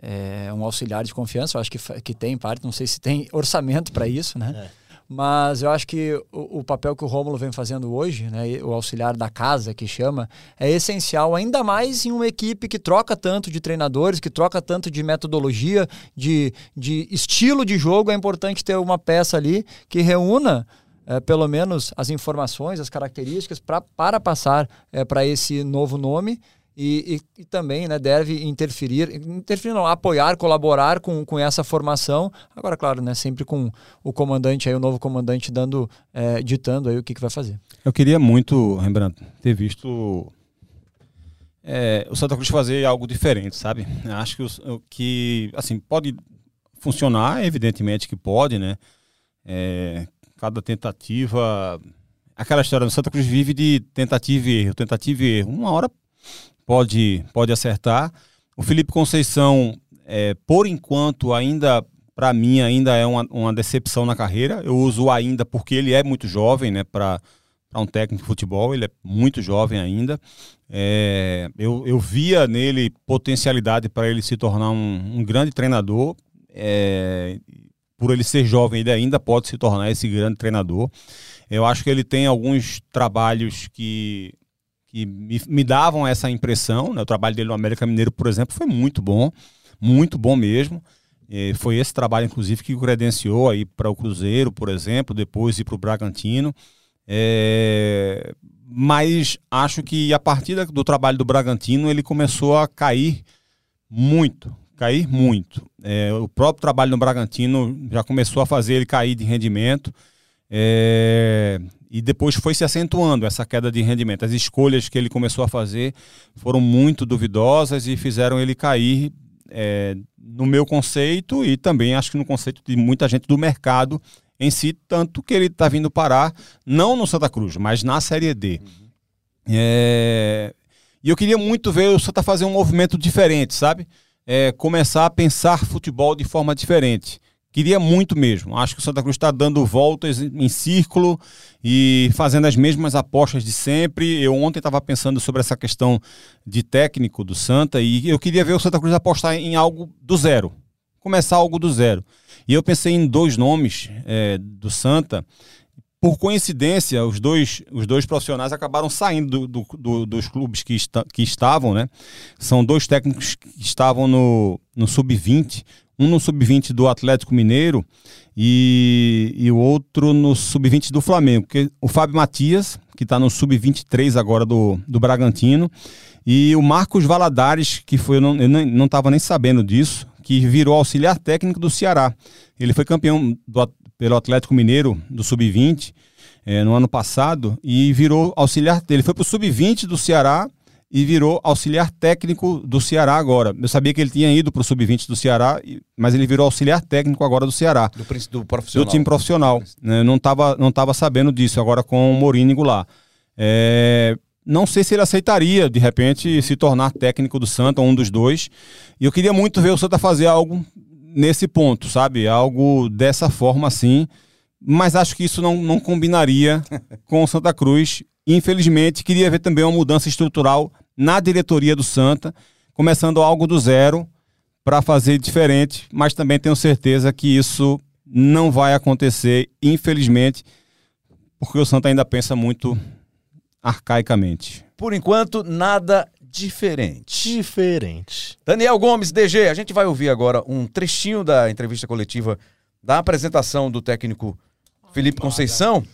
é, um auxiliar de confiança. Eu acho que, que tem parte. Não sei se tem *laughs* orçamento para isso, né? É. Mas eu acho que o, o, papel que o Rômulo vem fazendo hoje, né, o auxiliar da casa que chama, é essencial, ainda mais em uma equipe que troca tanto de treinadores, que troca tanto de metodologia, de, de estilo de jogo. É importante ter uma peça ali que reúna é, pelo menos as informações, as características pra, para passar é, para esse novo nome e, e, e, também né, deve interferir, interferir não, apoiar, colaborar com, com essa formação. Agora, claro, né, sempre com o comandante, aí, o novo comandante dando, é, ditando aí o que, que vai fazer. Eu queria muito, Rembrandt, ter visto é, o Santa Cruz fazer algo diferente, sabe? Acho que, que assim, pode funcionar, evidentemente que pode, né? É, cada tentativa aquela história do Santa Cruz vive de tentativa e erro, tentativa e erro. Uma hora pode, pode acertar. O Felipe Conceição, é, por enquanto, ainda, para mim, ainda é uma, uma decepção na carreira. Eu uso ainda porque ele é muito jovem, né, para um técnico de futebol, ele é muito jovem ainda. É, eu, eu via nele potencialidade para ele se tornar um, um grande treinador. É, por ele ser jovem, ele ainda pode se tornar esse grande treinador. Eu acho que ele tem alguns trabalhos que, que me, me davam essa impressão. Né? O trabalho dele no América Mineiro, por exemplo, foi muito bom, muito bom mesmo. E foi esse trabalho, inclusive, que o credenciou aí para o Cruzeiro, por exemplo, depois ir para o Bragantino. É... Mas acho que a partir do trabalho do Bragantino ele começou a cair muito, cair muito. É, o próprio trabalho no Bragantino já começou a fazer ele cair de rendimento. É, e depois foi se acentuando essa queda de rendimento. As escolhas que ele começou a fazer foram muito duvidosas e fizeram ele cair é, no meu conceito e também acho que no conceito de muita gente do mercado em si, tanto que ele está vindo parar, não no Santa Cruz, mas na Série D. Uhum. É, e eu queria muito ver o Santa fazer um movimento diferente, sabe? é, começar a pensar futebol de forma diferente. Queria muito mesmo. Acho que o Santa Cruz está dando voltas em círculo e fazendo as mesmas apostas de sempre. Eu ontem estava pensando sobre essa questão de técnico do Santa e eu queria ver o Santa Cruz apostar em algo do zero. Começar algo do zero. E eu pensei em dois nomes é, do Santa por coincidência, os dois, os dois profissionais acabaram saindo do, do, dos clubes que, está, que estavam, né? São dois técnicos que estavam no, no sub-20, um no sub-20 do Atlético Mineiro e, e o outro no sub-20 do Flamengo. Que, o Fábio Matias, que está no sub-23 agora do, do Bragantino, e o Marcos Valadares, que foi, eu não estava nem sabendo disso, que virou auxiliar técnico do Ceará. Ele foi campeão do, pelo Atlético Mineiro do Sub-20 é, no ano passado e virou auxiliar. Ele foi para o Sub-20 do Ceará e virou auxiliar técnico do Ceará agora. Eu sabia que ele tinha ido para o Sub-20 do Ceará, mas ele virou auxiliar técnico agora do Ceará. Do, do profissional. Do time profissional. Né? Não estava não tava sabendo disso, agora com o Mourinho Goulart. É, não sei se ele aceitaria, de repente, se tornar técnico do Santa, um dos dois. E eu queria muito ver o Santa fazer algo nesse ponto, sabe? Algo dessa forma assim. Mas acho que isso não, não combinaria com o Santa Cruz. Infelizmente, queria ver também uma mudança estrutural na diretoria do Santa, começando algo do zero para fazer diferente, mas também tenho certeza que isso não vai acontecer, infelizmente, porque o Santa ainda pensa muito arcaicamente. Por enquanto, nada diferente. Diferente. Daniel Gomes, DG, a gente vai ouvir agora um trechinho da entrevista coletiva da apresentação do técnico Felipe Conceição.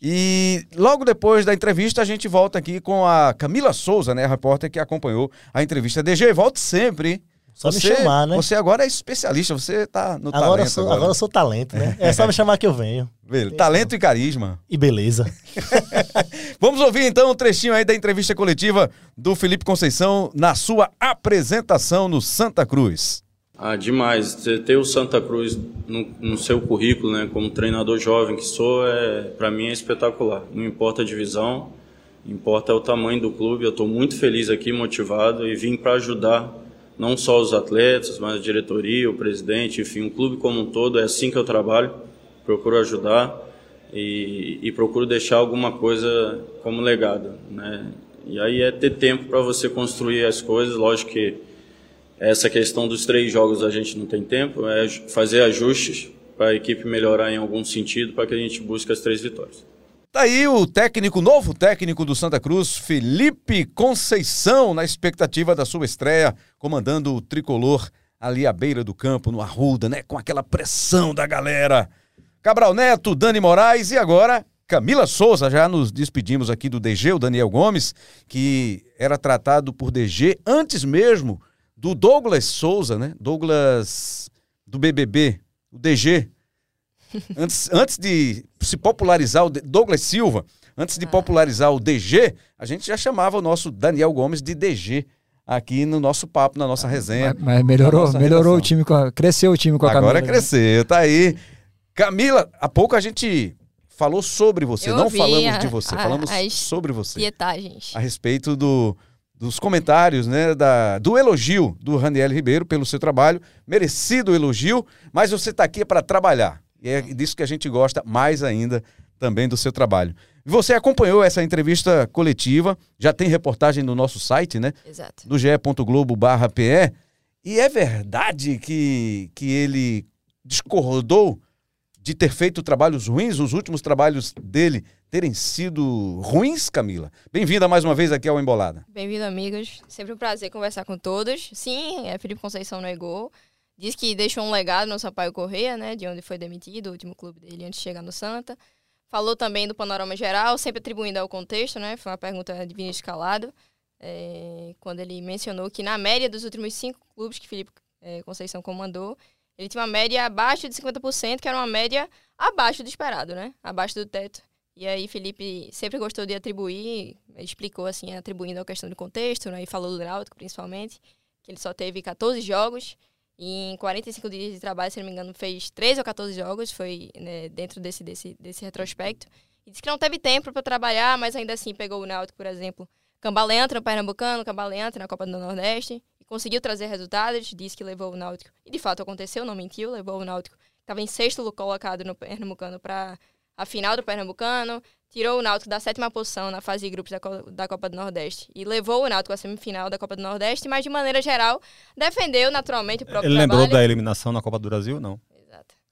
E logo depois da entrevista a gente volta aqui com a Camila Souza, né, a repórter que acompanhou a entrevista. DG, volte sempre? Só você, me chamar, né? Você agora é especialista, você tá no agora talento. Sou, agora. agora eu sou talento, né? É só me chamar que eu venho. Beleza. Talento e carisma. E beleza. *laughs* Vamos ouvir então um trechinho aí da entrevista coletiva do Felipe Conceição na sua apresentação no Santa Cruz. Ah, demais. Ter o Santa Cruz no, no seu currículo, né, como treinador jovem que sou, é, para mim é espetacular. Não importa a divisão, importa o tamanho do clube. Eu estou muito feliz aqui, motivado e vim para ajudar não só os atletas, mas a diretoria, o presidente, enfim, o clube como um todo. É assim que eu trabalho, procuro ajudar e, e procuro deixar alguma coisa como legado, né? E aí é ter tempo para você construir as coisas. Lógico que essa questão dos três jogos a gente não tem tempo, é fazer ajustes para a equipe melhorar em algum sentido para que a gente busque as três vitórias. Tá aí o técnico, novo técnico do Santa Cruz, Felipe Conceição, na expectativa da sua estreia, comandando o tricolor ali à beira do campo, no Arruda, né? Com aquela pressão da galera. Cabral Neto, Dani Moraes e agora Camila Souza. Já nos despedimos aqui do DG, o Daniel Gomes, que era tratado por DG antes mesmo do Douglas Souza, né? Douglas do BBB, o DG, *laughs* Antes, antes de se popularizar o Douglas Silva, antes de ah. popularizar o DG, a gente já chamava o nosso Daniel Gomes de DG aqui no nosso papo, na nossa resenha. Mas, mas melhorou, melhorou o time, com a, cresceu o time com a Agora Camila. Agora cresceu, tá aí. Camila, há pouco a gente falou sobre você. Eu não falamos a- de você, a- falamos sobre você. Pietagens. A respeito do, dos comentários, né? Da, do elogio do Raniel Ribeiro pelo seu trabalho. Merecido elogio, mas você está aqui para trabalhar. E é disso que a gente gosta mais ainda também do seu trabalho. Você acompanhou essa entrevista coletiva, já tem reportagem no nosso site, né? Exato. do ge.globo/pe. E é verdade que, que ele discordou de ter feito trabalhos ruins, os últimos trabalhos dele terem sido ruins, Camila? Bem-vinda mais uma vez aqui ao Embolada. Bem-vindo, amigos. Sempre um prazer conversar com todos. Sim, é, Felipe Conceição negou. Diz que deixou um legado no Sampaio Correia, né? De onde foi demitido, o último clube dele antes de chegar no Santa. Falou também do panorama geral, sempre atribuindo ao contexto, né? Foi uma pergunta de Vinícius Calado. é, quando ele mencionou que na média dos últimos cinco clubes que Felipe é, Conceição comandou, ele tinha uma média abaixo de 50%, que era uma média abaixo do esperado, né? Abaixo do teto. E aí Felipe sempre gostou de atribuir, explicou assim, atribuindo a questão do contexto, né? E falou do Náutico principalmente, que ele só teve 14 jogos e em 45 dias de trabalho, se não me engano, fez 13 ou 14 jogos, foi né, dentro desse, desse, desse retrospecto. E disse que não teve tempo para trabalhar, mas ainda assim pegou o Náutico, por exemplo, cambaleante no Pernambucano, cambaleante na Copa do Nordeste, conseguiu trazer resultados, disse que levou o Náutico, e de fato aconteceu, não mentiu, levou o Náutico, estava em sexto colocado no Pernambucano para a final do Pernambucano, tirou o Náutico da sétima posição na fase de grupos da, Co- da Copa do Nordeste e levou o Náutico à semifinal da Copa do Nordeste, mas de maneira geral defendeu naturalmente o próprio Ele lembrou trabalho. da eliminação na Copa do Brasil? Não.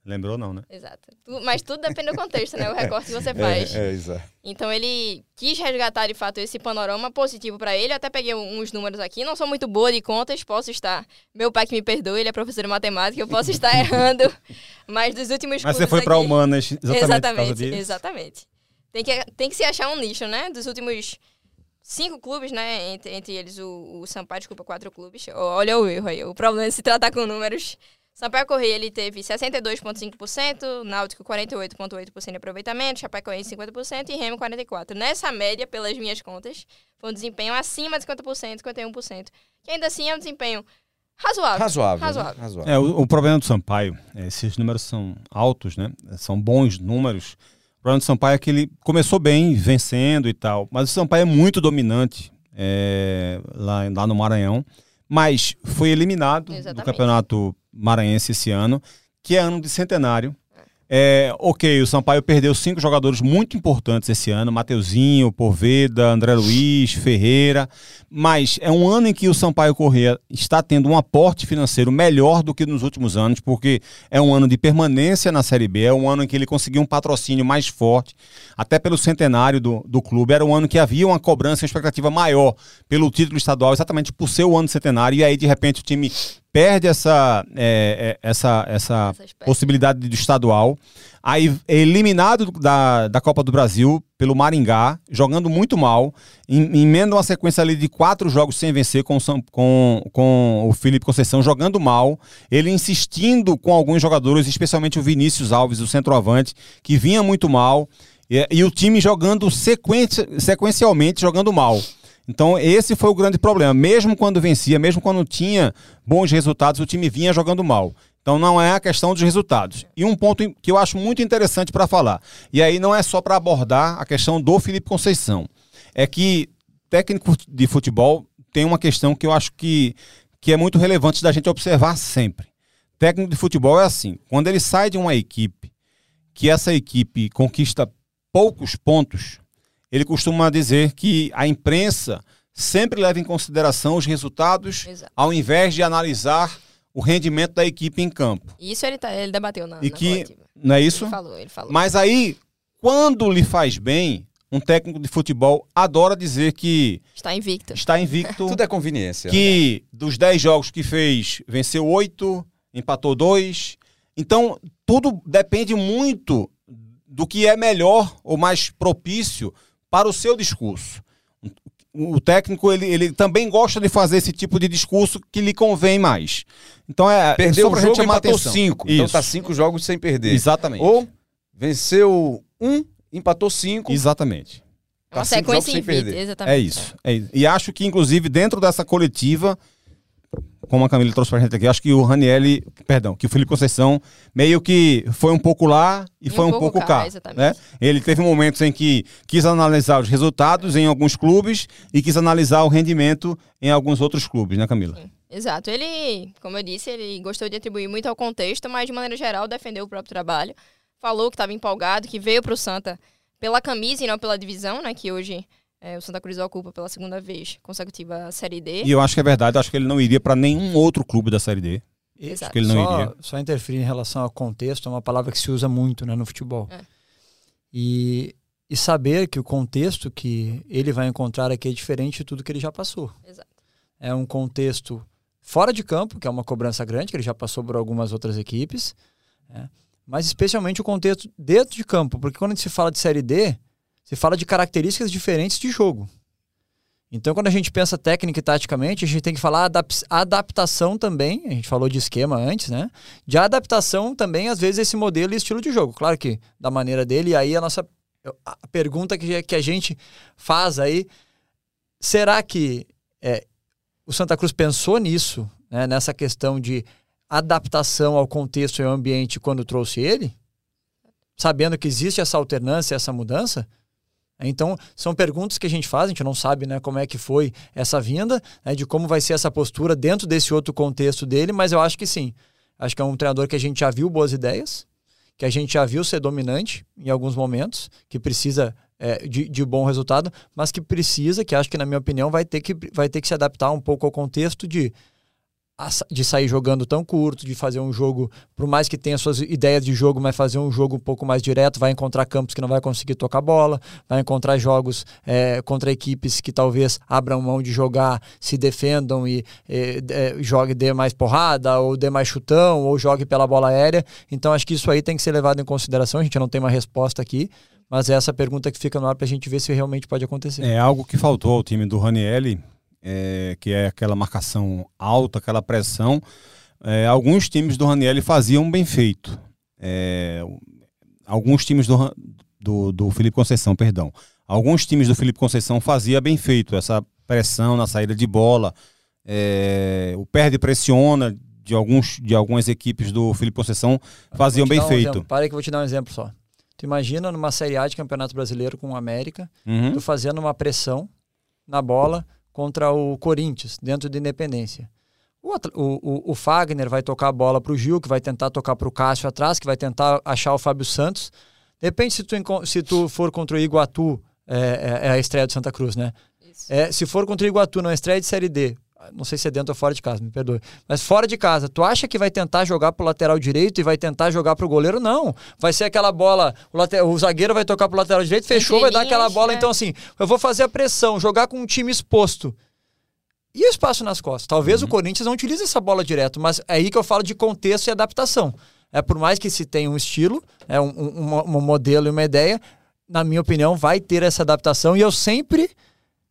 Lembrou não, né? exato. Mas tudo depende do contexto, né? O recorte que você *laughs* faz. É, é, exato. Então ele quis resgatar de fato esse panorama positivo para ele. Eu até peguei uns números aqui, não sou muito boa de contas, posso estar. Meu pai que me perdoe, ele é professor de matemática, eu posso estar *laughs* errando. Mas dos últimos Mas você foi para aqui- humanas exatamente, Exatamente, exatamente. Tem que, tem que se achar um nicho, né? Dos últimos cinco clubes, né? Entre, entre eles o, o Sampaio, desculpa, quatro clubes. Olha o erro aí. O problema é se tratar com números. Sampaio Correia, ele teve 62,5%, Náutico 48,8% de aproveitamento, Chapecoense 50% e Remo 44%. Nessa média, pelas minhas contas, foi um desempenho acima de 50%, 51%. Que ainda assim é um desempenho razoável. Razoável. né? Razoável. Razoável. É, o, o problema do Sampaio, é, esses números são altos, né? São bons números. O problema do Sampaio é que ele começou bem, vencendo e tal, mas o Sampaio é muito dominante é, lá, lá no Maranhão, mas foi eliminado do Exatamente. Campeonato Maranhense esse ano, que é ano de centenário. É, ok, o Sampaio perdeu cinco jogadores muito importantes esse ano: Mateuzinho, Poveda, André Luiz, Ferreira. Mas é um ano em que o Sampaio Corrêa está tendo um aporte financeiro melhor do que nos últimos anos, porque é um ano de permanência na Série B, é um ano em que ele conseguiu um patrocínio mais forte, até pelo centenário do, do clube. Era um ano que havia uma cobrança, uma expectativa maior pelo título estadual, exatamente por ser o ano centenário. E aí, de repente, o time perde essa, é, é, essa, essa possibilidade do estadual. Aí é eliminado da, da Copa do Brasil pelo Maringá, jogando muito mal. Em- Emenda uma sequência ali de quatro jogos sem vencer com, com, com o Felipe Conceição, jogando mal. Ele insistindo com alguns jogadores, especialmente o Vinícius Alves, o centroavante, que vinha muito mal. E, e o time jogando sequência, sequencialmente, jogando mal. Então, esse foi o grande problema. Mesmo quando vencia, mesmo quando tinha bons resultados, o time vinha jogando mal. Então, não é a questão dos resultados. E um ponto que eu acho muito interessante para falar, e aí não é só para abordar a questão do Felipe Conceição, é que técnico de futebol tem uma questão que eu acho que, que é muito relevante da gente observar sempre. Técnico de futebol é assim: quando ele sai de uma equipe, que essa equipe conquista poucos pontos, ele costuma dizer que a imprensa sempre leva em consideração os resultados Exato. ao invés de analisar o rendimento da equipe em campo. Isso ele, tá, ele debateu na, E na que, coletiva. não é isso? Ele falou, ele falou. Mas aí, quando lhe faz bem, um técnico de futebol adora dizer que Está invicto. está invicto, *laughs* Tudo é conveniência. que dos 10 jogos que fez, venceu 8, empatou 2. Então, tudo depende muito do que é melhor ou mais propício para o seu discurso. O técnico, ele, ele também gosta de fazer esse tipo de discurso que lhe convém mais. Então, é Perdeu o jogo gente e chamar empatou atenção. cinco. Então Isso. tá cinco jogos sem perder. Exatamente. Ou venceu um, empatou cinco. Exatamente. É uma tá cinco jogos sequência invicta, perder. exatamente. É isso, é isso. E acho que, inclusive, dentro dessa coletiva, como a Camila trouxe pra gente aqui, acho que o Ranielli, perdão, que o Felipe Conceição meio que foi um pouco lá e, E foi um pouco pouco cá, cá. Né? Ele teve momentos em que quis analisar os resultados em alguns clubes e quis analisar o rendimento em alguns outros clubes, né, Camila? Exato. Ele, como eu disse, ele gostou de atribuir muito ao contexto, mas de maneira geral defendeu o próprio trabalho. Falou que estava empolgado, que veio para o Santa pela camisa e não pela divisão, né? Que hoje é, o Santa Cruz ocupa pela segunda vez consecutiva a Série D. E eu acho que é verdade, acho que ele não iria para nenhum outro clube da Série D. Exato. que ele não só, iria. Só interferir em relação ao contexto é uma palavra que se usa muito né, no futebol. É. E, e saber que o contexto que ele vai encontrar aqui é diferente de tudo que ele já passou. Exato. É um contexto fora de campo, que é uma cobrança grande, que ele já passou por algumas outras equipes, né? mas especialmente o contexto dentro de campo, porque quando a gente se fala de Série D, se fala de características diferentes de jogo. Então, quando a gente pensa técnica e taticamente, a gente tem que falar adap adaptação também. A gente falou de esquema antes, né? De adaptação também, às vezes, esse modelo e estilo de jogo. Claro que da maneira dele, e aí a nossa a pergunta que, que a gente faz aí: será que é, o Santa Cruz pensou nisso, né, nessa questão de adaptação ao contexto e ao ambiente quando trouxe ele? Sabendo que existe essa alternância, essa mudança? Então, são perguntas que a gente faz, a gente não sabe né, como é que foi essa vinda, né, de como vai ser essa postura dentro desse outro contexto dele, mas eu acho que sim. Acho que é um treinador que a gente já viu boas ideias, que a gente já viu ser dominante em alguns momentos, que precisa é, de, de bom resultado, mas que precisa, que acho que na minha opinião vai ter que, vai ter que se adaptar um pouco ao contexto de, de sair jogando tão curto, de fazer um jogo, por mais que tenha suas ideias de jogo, mas fazer um jogo um pouco mais direto, vai encontrar campos que não vai conseguir tocar bola, vai encontrar jogos é, contra equipes que talvez abram mão de jogar, se defendam e é, jogue dê mais porrada, ou dê mais chutão, ou jogue pela bola aérea. Então acho que isso aí tem que ser levado em consideração. A gente não tem uma resposta aqui, mas é essa pergunta que fica no ar para a gente ver se realmente pode acontecer. É algo que faltou ao time do Ranielli, é, que é aquela marcação alta, aquela pressão. É, alguns times do Ranielli faziam bem feito. É, alguns times do, do, do Felipe Conceição, perdão. Alguns times do Felipe Conceição fazia bem feito essa pressão na saída de bola. É, o perde pressiona de, alguns, de algumas equipes do Felipe Conceição faziam bem um feito. Exemplo. Para que eu vou te dar um exemplo só. Tu imagina numa Série A de Campeonato Brasileiro com o América, Uhum. tu fazendo uma pressão na bola contra o Corinthians, dentro de Independência. O, o, o, Fagner vai tocar a bola para o Gil, que vai tentar tocar para o Cássio atrás, que vai tentar achar o Fábio Santos. Depende se tu, se tu for contra o Iguatu, é, é, a estreia do Santa Cruz, né? É, se for contra o Iguatu, não é estreia de Série D, não sei se é dentro ou fora de casa, me perdoe. Mas fora de casa, tu acha que vai tentar jogar pro lateral direito e vai tentar jogar pro goleiro? Não. Vai ser aquela bola, o, lateral, o zagueiro vai tocar pro lateral direito, fechou, vai dar aquela bola. É. Então, assim, eu vou fazer a pressão, jogar com um time exposto. E o espaço nas costas? Talvez uhum. o Corinthians não utilize essa bola direto, mas é aí que eu falo de contexto e adaptação. É por mais que se tenha um estilo, é um, um, um modelo e uma ideia, na minha opinião, vai ter essa adaptação. E eu sempre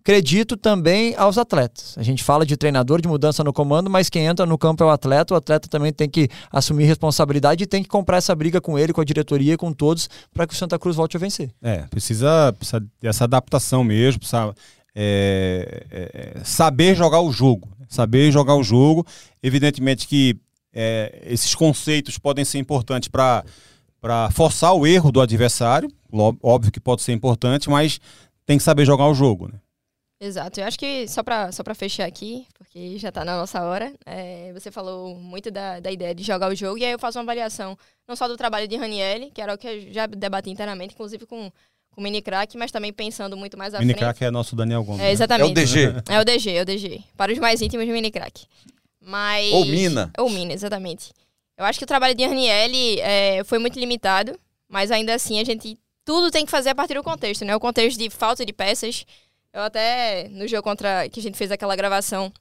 acredito também aos atletas. A gente fala de treinador, de mudança no comando, mas quem entra no campo é o atleta. O atleta também tem que assumir responsabilidade e tem que comprar essa briga com ele, com a diretoria, com todos, para que o Santa Cruz volte a vencer. É, precisa, precisa dessa adaptação mesmo, precisa é, é, saber jogar o jogo. Saber jogar o jogo. Evidentemente que é, esses conceitos podem ser importantes para forçar o erro do adversário. Óbvio que pode ser importante, mas tem que saber jogar o jogo, né? Exato. Eu acho que só para só pra fechar aqui, porque já está na nossa hora, é, você falou muito da, da ideia de jogar o jogo, e aí eu faço uma avaliação não só do trabalho de Ranielli, que era o que eu já debati internamente, inclusive com, com o Mini Crack, mas também pensando muito mais à Mini frente. Crack é nosso Daniel Gomes. É, exatamente. É o DG. É o DG, é o DG. Para os mais íntimos do Mini Crack. Mas... Ou Mina. Ou Mina, exatamente. Eu acho que o trabalho de Ranielli é, foi muito limitado, mas ainda assim a gente... Tudo tem que fazer a partir do contexto, né? O contexto de falta de peças, eu até, no jogo contra. que a gente fez aquela gravação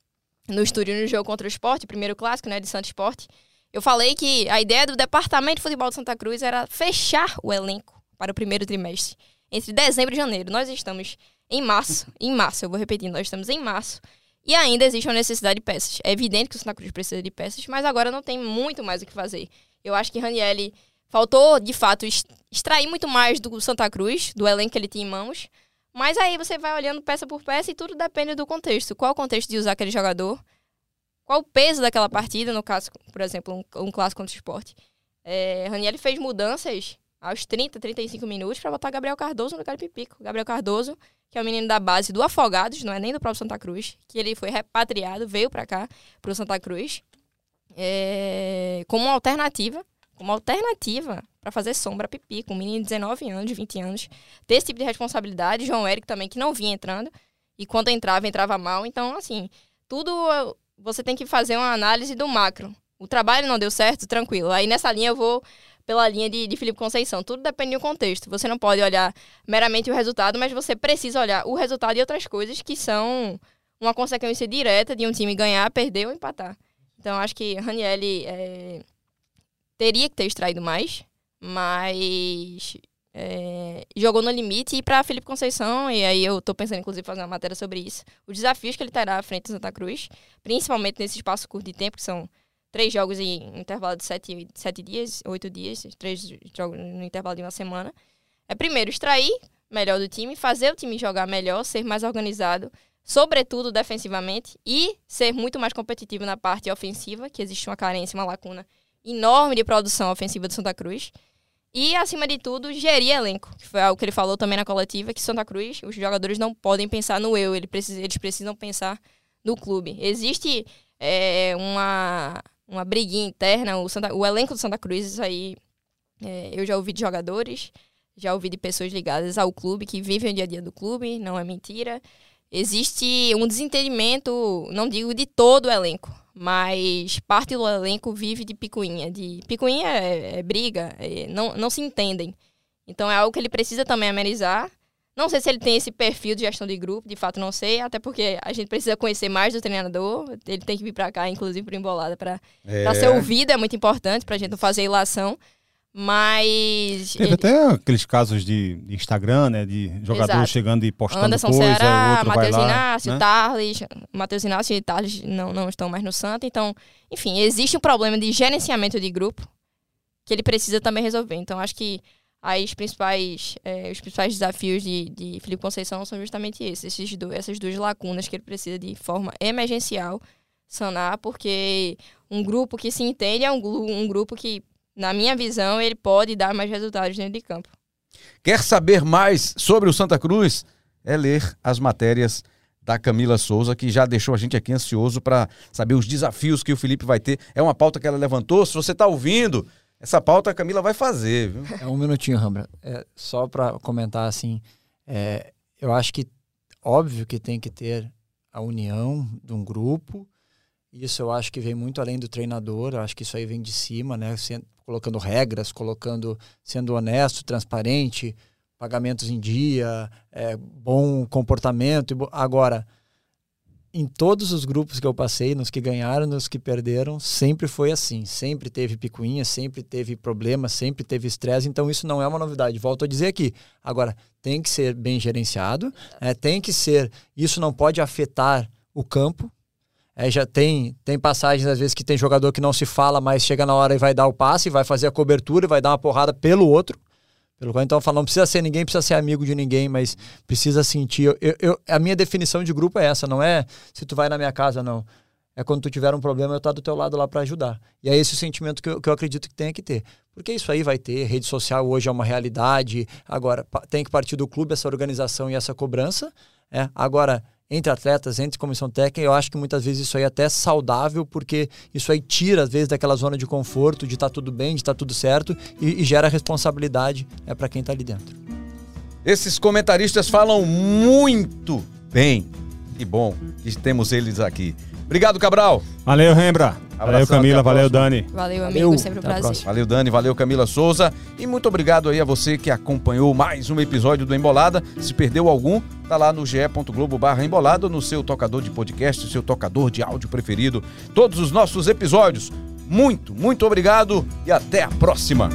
no estúdio no jogo contra o esporte, primeiro clássico, né, de Santo Esporte, eu falei que a ideia do departamento de futebol de Santa Cruz era fechar o elenco para o primeiro trimestre, entre dezembro e janeiro. Nós estamos em março, em março, eu vou repetir, nós estamos em março. E ainda existe uma necessidade de peças. É evidente que o Santa Cruz precisa de peças, mas agora não tem muito mais o que fazer. Eu acho que Ranielli faltou, de fato, extrair muito mais do Santa Cruz, do elenco que ele tinha em mãos, mas aí você vai olhando peça por peça e tudo depende do contexto. Qual o contexto de usar aquele jogador? qual o peso daquela partida, no caso, por exemplo, um, um clássico contra o esporte. É, Raniel fez mudanças aos 30, 35 minutos para botar Gabriel Cardoso no lugar de Pipico. Gabriel Cardoso, que é o menino da base do Afogados, não é nem do próprio Santa Cruz, que ele foi repatriado, veio para cá, para o Santa Cruz, é, como alternativa, como alternativa para fazer sombra a Pipico, um menino de 19 anos, 20 anos, ter esse tipo de responsabilidade, João Eric também, que não vinha entrando, e quando entrava, entrava mal, então, assim, tudo você tem que fazer uma análise do macro. O trabalho não deu certo, tranquilo. Aí nessa linha eu vou pela linha de, de Felipe Conceição. Tudo depende do contexto. Você não pode olhar meramente o resultado, mas você precisa olhar o resultado e outras coisas que são uma consequência direta de um time ganhar, perder ou empatar. Então acho que Ranielli é, teria que ter extraído mais, mas é, jogou no limite. E para Felipe Conceição, e aí eu estou pensando inclusive fazer uma matéria sobre isso, os desafios que ele terá à frente do Santa Cruz, principalmente nesse espaço curto de tempo, que são três jogos em intervalo de sete, sete dias, oito dias, três jogos no intervalo de uma semana. É primeiro extrair melhor do time, fazer o time jogar melhor, ser mais organizado, sobretudo defensivamente, e ser muito mais competitivo na parte ofensiva, que existe uma carência, uma lacuna enorme de produção ofensiva do Santa Cruz. E, acima de tudo, gerir elenco, que foi algo que ele falou também na coletiva, que Santa Cruz, os jogadores não podem pensar no eu, eles precisam, eles precisam pensar no clube. Existe é, uma, uma briguinha interna, o, Santa, o elenco do Santa Cruz, isso aí é, eu já ouvi de jogadores, já ouvi de pessoas ligadas ao clube, que vivem o dia a dia do clube, não é mentira. Existe um desentendimento, não digo de todo o elenco, mas parte do elenco vive de picuinha. De picuinha é, é briga, é, não, não se entendem. Então é algo que ele precisa também amenizar. Não sei se ele tem esse perfil de gestão de grupo, de fato não sei, até porque a gente precisa conhecer mais do treinador. Ele tem que vir para cá, inclusive, para embolada, para é. ser ouvido, é muito importante para a gente não fazer ilação. Mas. Teve ele... até aqueles casos de Instagram, né? De jogadores Exato. chegando e postando Anderson coisa, Ceará, Matheus Inácio, né? Tarles. Matheus Inácio e Tarles não, não estão mais no Santa. Então, enfim, existe um problema de gerenciamento de grupo que ele precisa também resolver. Então, acho que as principais, é, os principais desafios de, de Felipe Conceição são justamente esses, esses do, essas duas lacunas que ele precisa de forma emergencial sanar, porque um grupo que se entende é um, um grupo que na minha visão, ele pode dar mais resultados dentro de campo. Quer saber mais sobre o Santa Cruz? É ler as matérias da Camila Souza, que já deixou a gente aqui ansioso para saber os desafios que o Felipe vai ter. É uma pauta que ela levantou. Se você está ouvindo, essa pauta a Camila vai fazer. Viu? É um minutinho, Rambra. É, só para comentar assim, é, eu acho que óbvio que tem que ter a união de um grupo. Isso eu acho que vem muito além do treinador. Eu acho que isso aí vem de cima, né? Colocando regras, colocando, sendo honesto, transparente, pagamentos em dia, é, bom comportamento. Agora, em todos os grupos que eu passei, nos que ganharam, nos que perderam, sempre foi assim. Sempre teve picuinha, sempre teve problema, sempre teve estresse. Então isso não é uma novidade. Volto a dizer aqui. Agora, tem que ser bem gerenciado, é, tem que ser. Isso não pode afetar o campo, é, já tem, tem passagens, às vezes, que tem jogador que não se fala, mas chega na hora e vai dar o passe, vai fazer a cobertura, vai dar uma porrada pelo outro. Pelo qual então eu não precisa ser ninguém, precisa ser amigo de ninguém, mas precisa sentir. Eu, eu, a minha definição de grupo é essa, não é se tu vai na minha casa, não. É quando tu tiver um problema, eu estar do teu lado lá para ajudar. E é esse o sentimento que eu, que eu acredito que tem que ter. Porque isso aí vai ter, rede social hoje é uma realidade. Agora, tem que partir do clube essa organização e essa cobrança. É. Agora, entre atletas, entre comissão técnica, eu acho que muitas vezes isso aí é até saudável, porque isso aí tira, às vezes, daquela zona de conforto, de estar tá tudo bem, de estar tá tudo certo, e, e gera responsabilidade é para quem está ali dentro. Esses comentaristas falam muito bem. Que bom que temos eles aqui. Obrigado, Cabral. Valeu, Rembra. Valeu, Camila. Valeu, Dani. Valeu, amigo. Valeu. Sempre um prazer. Valeu, Dani. Valeu, Camila Souza. E muito obrigado aí a você que acompanhou mais um episódio do Embolada. Se perdeu algum, tá lá no ge.globo barra embolada, no seu tocador de podcast, seu tocador de áudio preferido. Todos os nossos episódios. Muito, muito obrigado e até a próxima.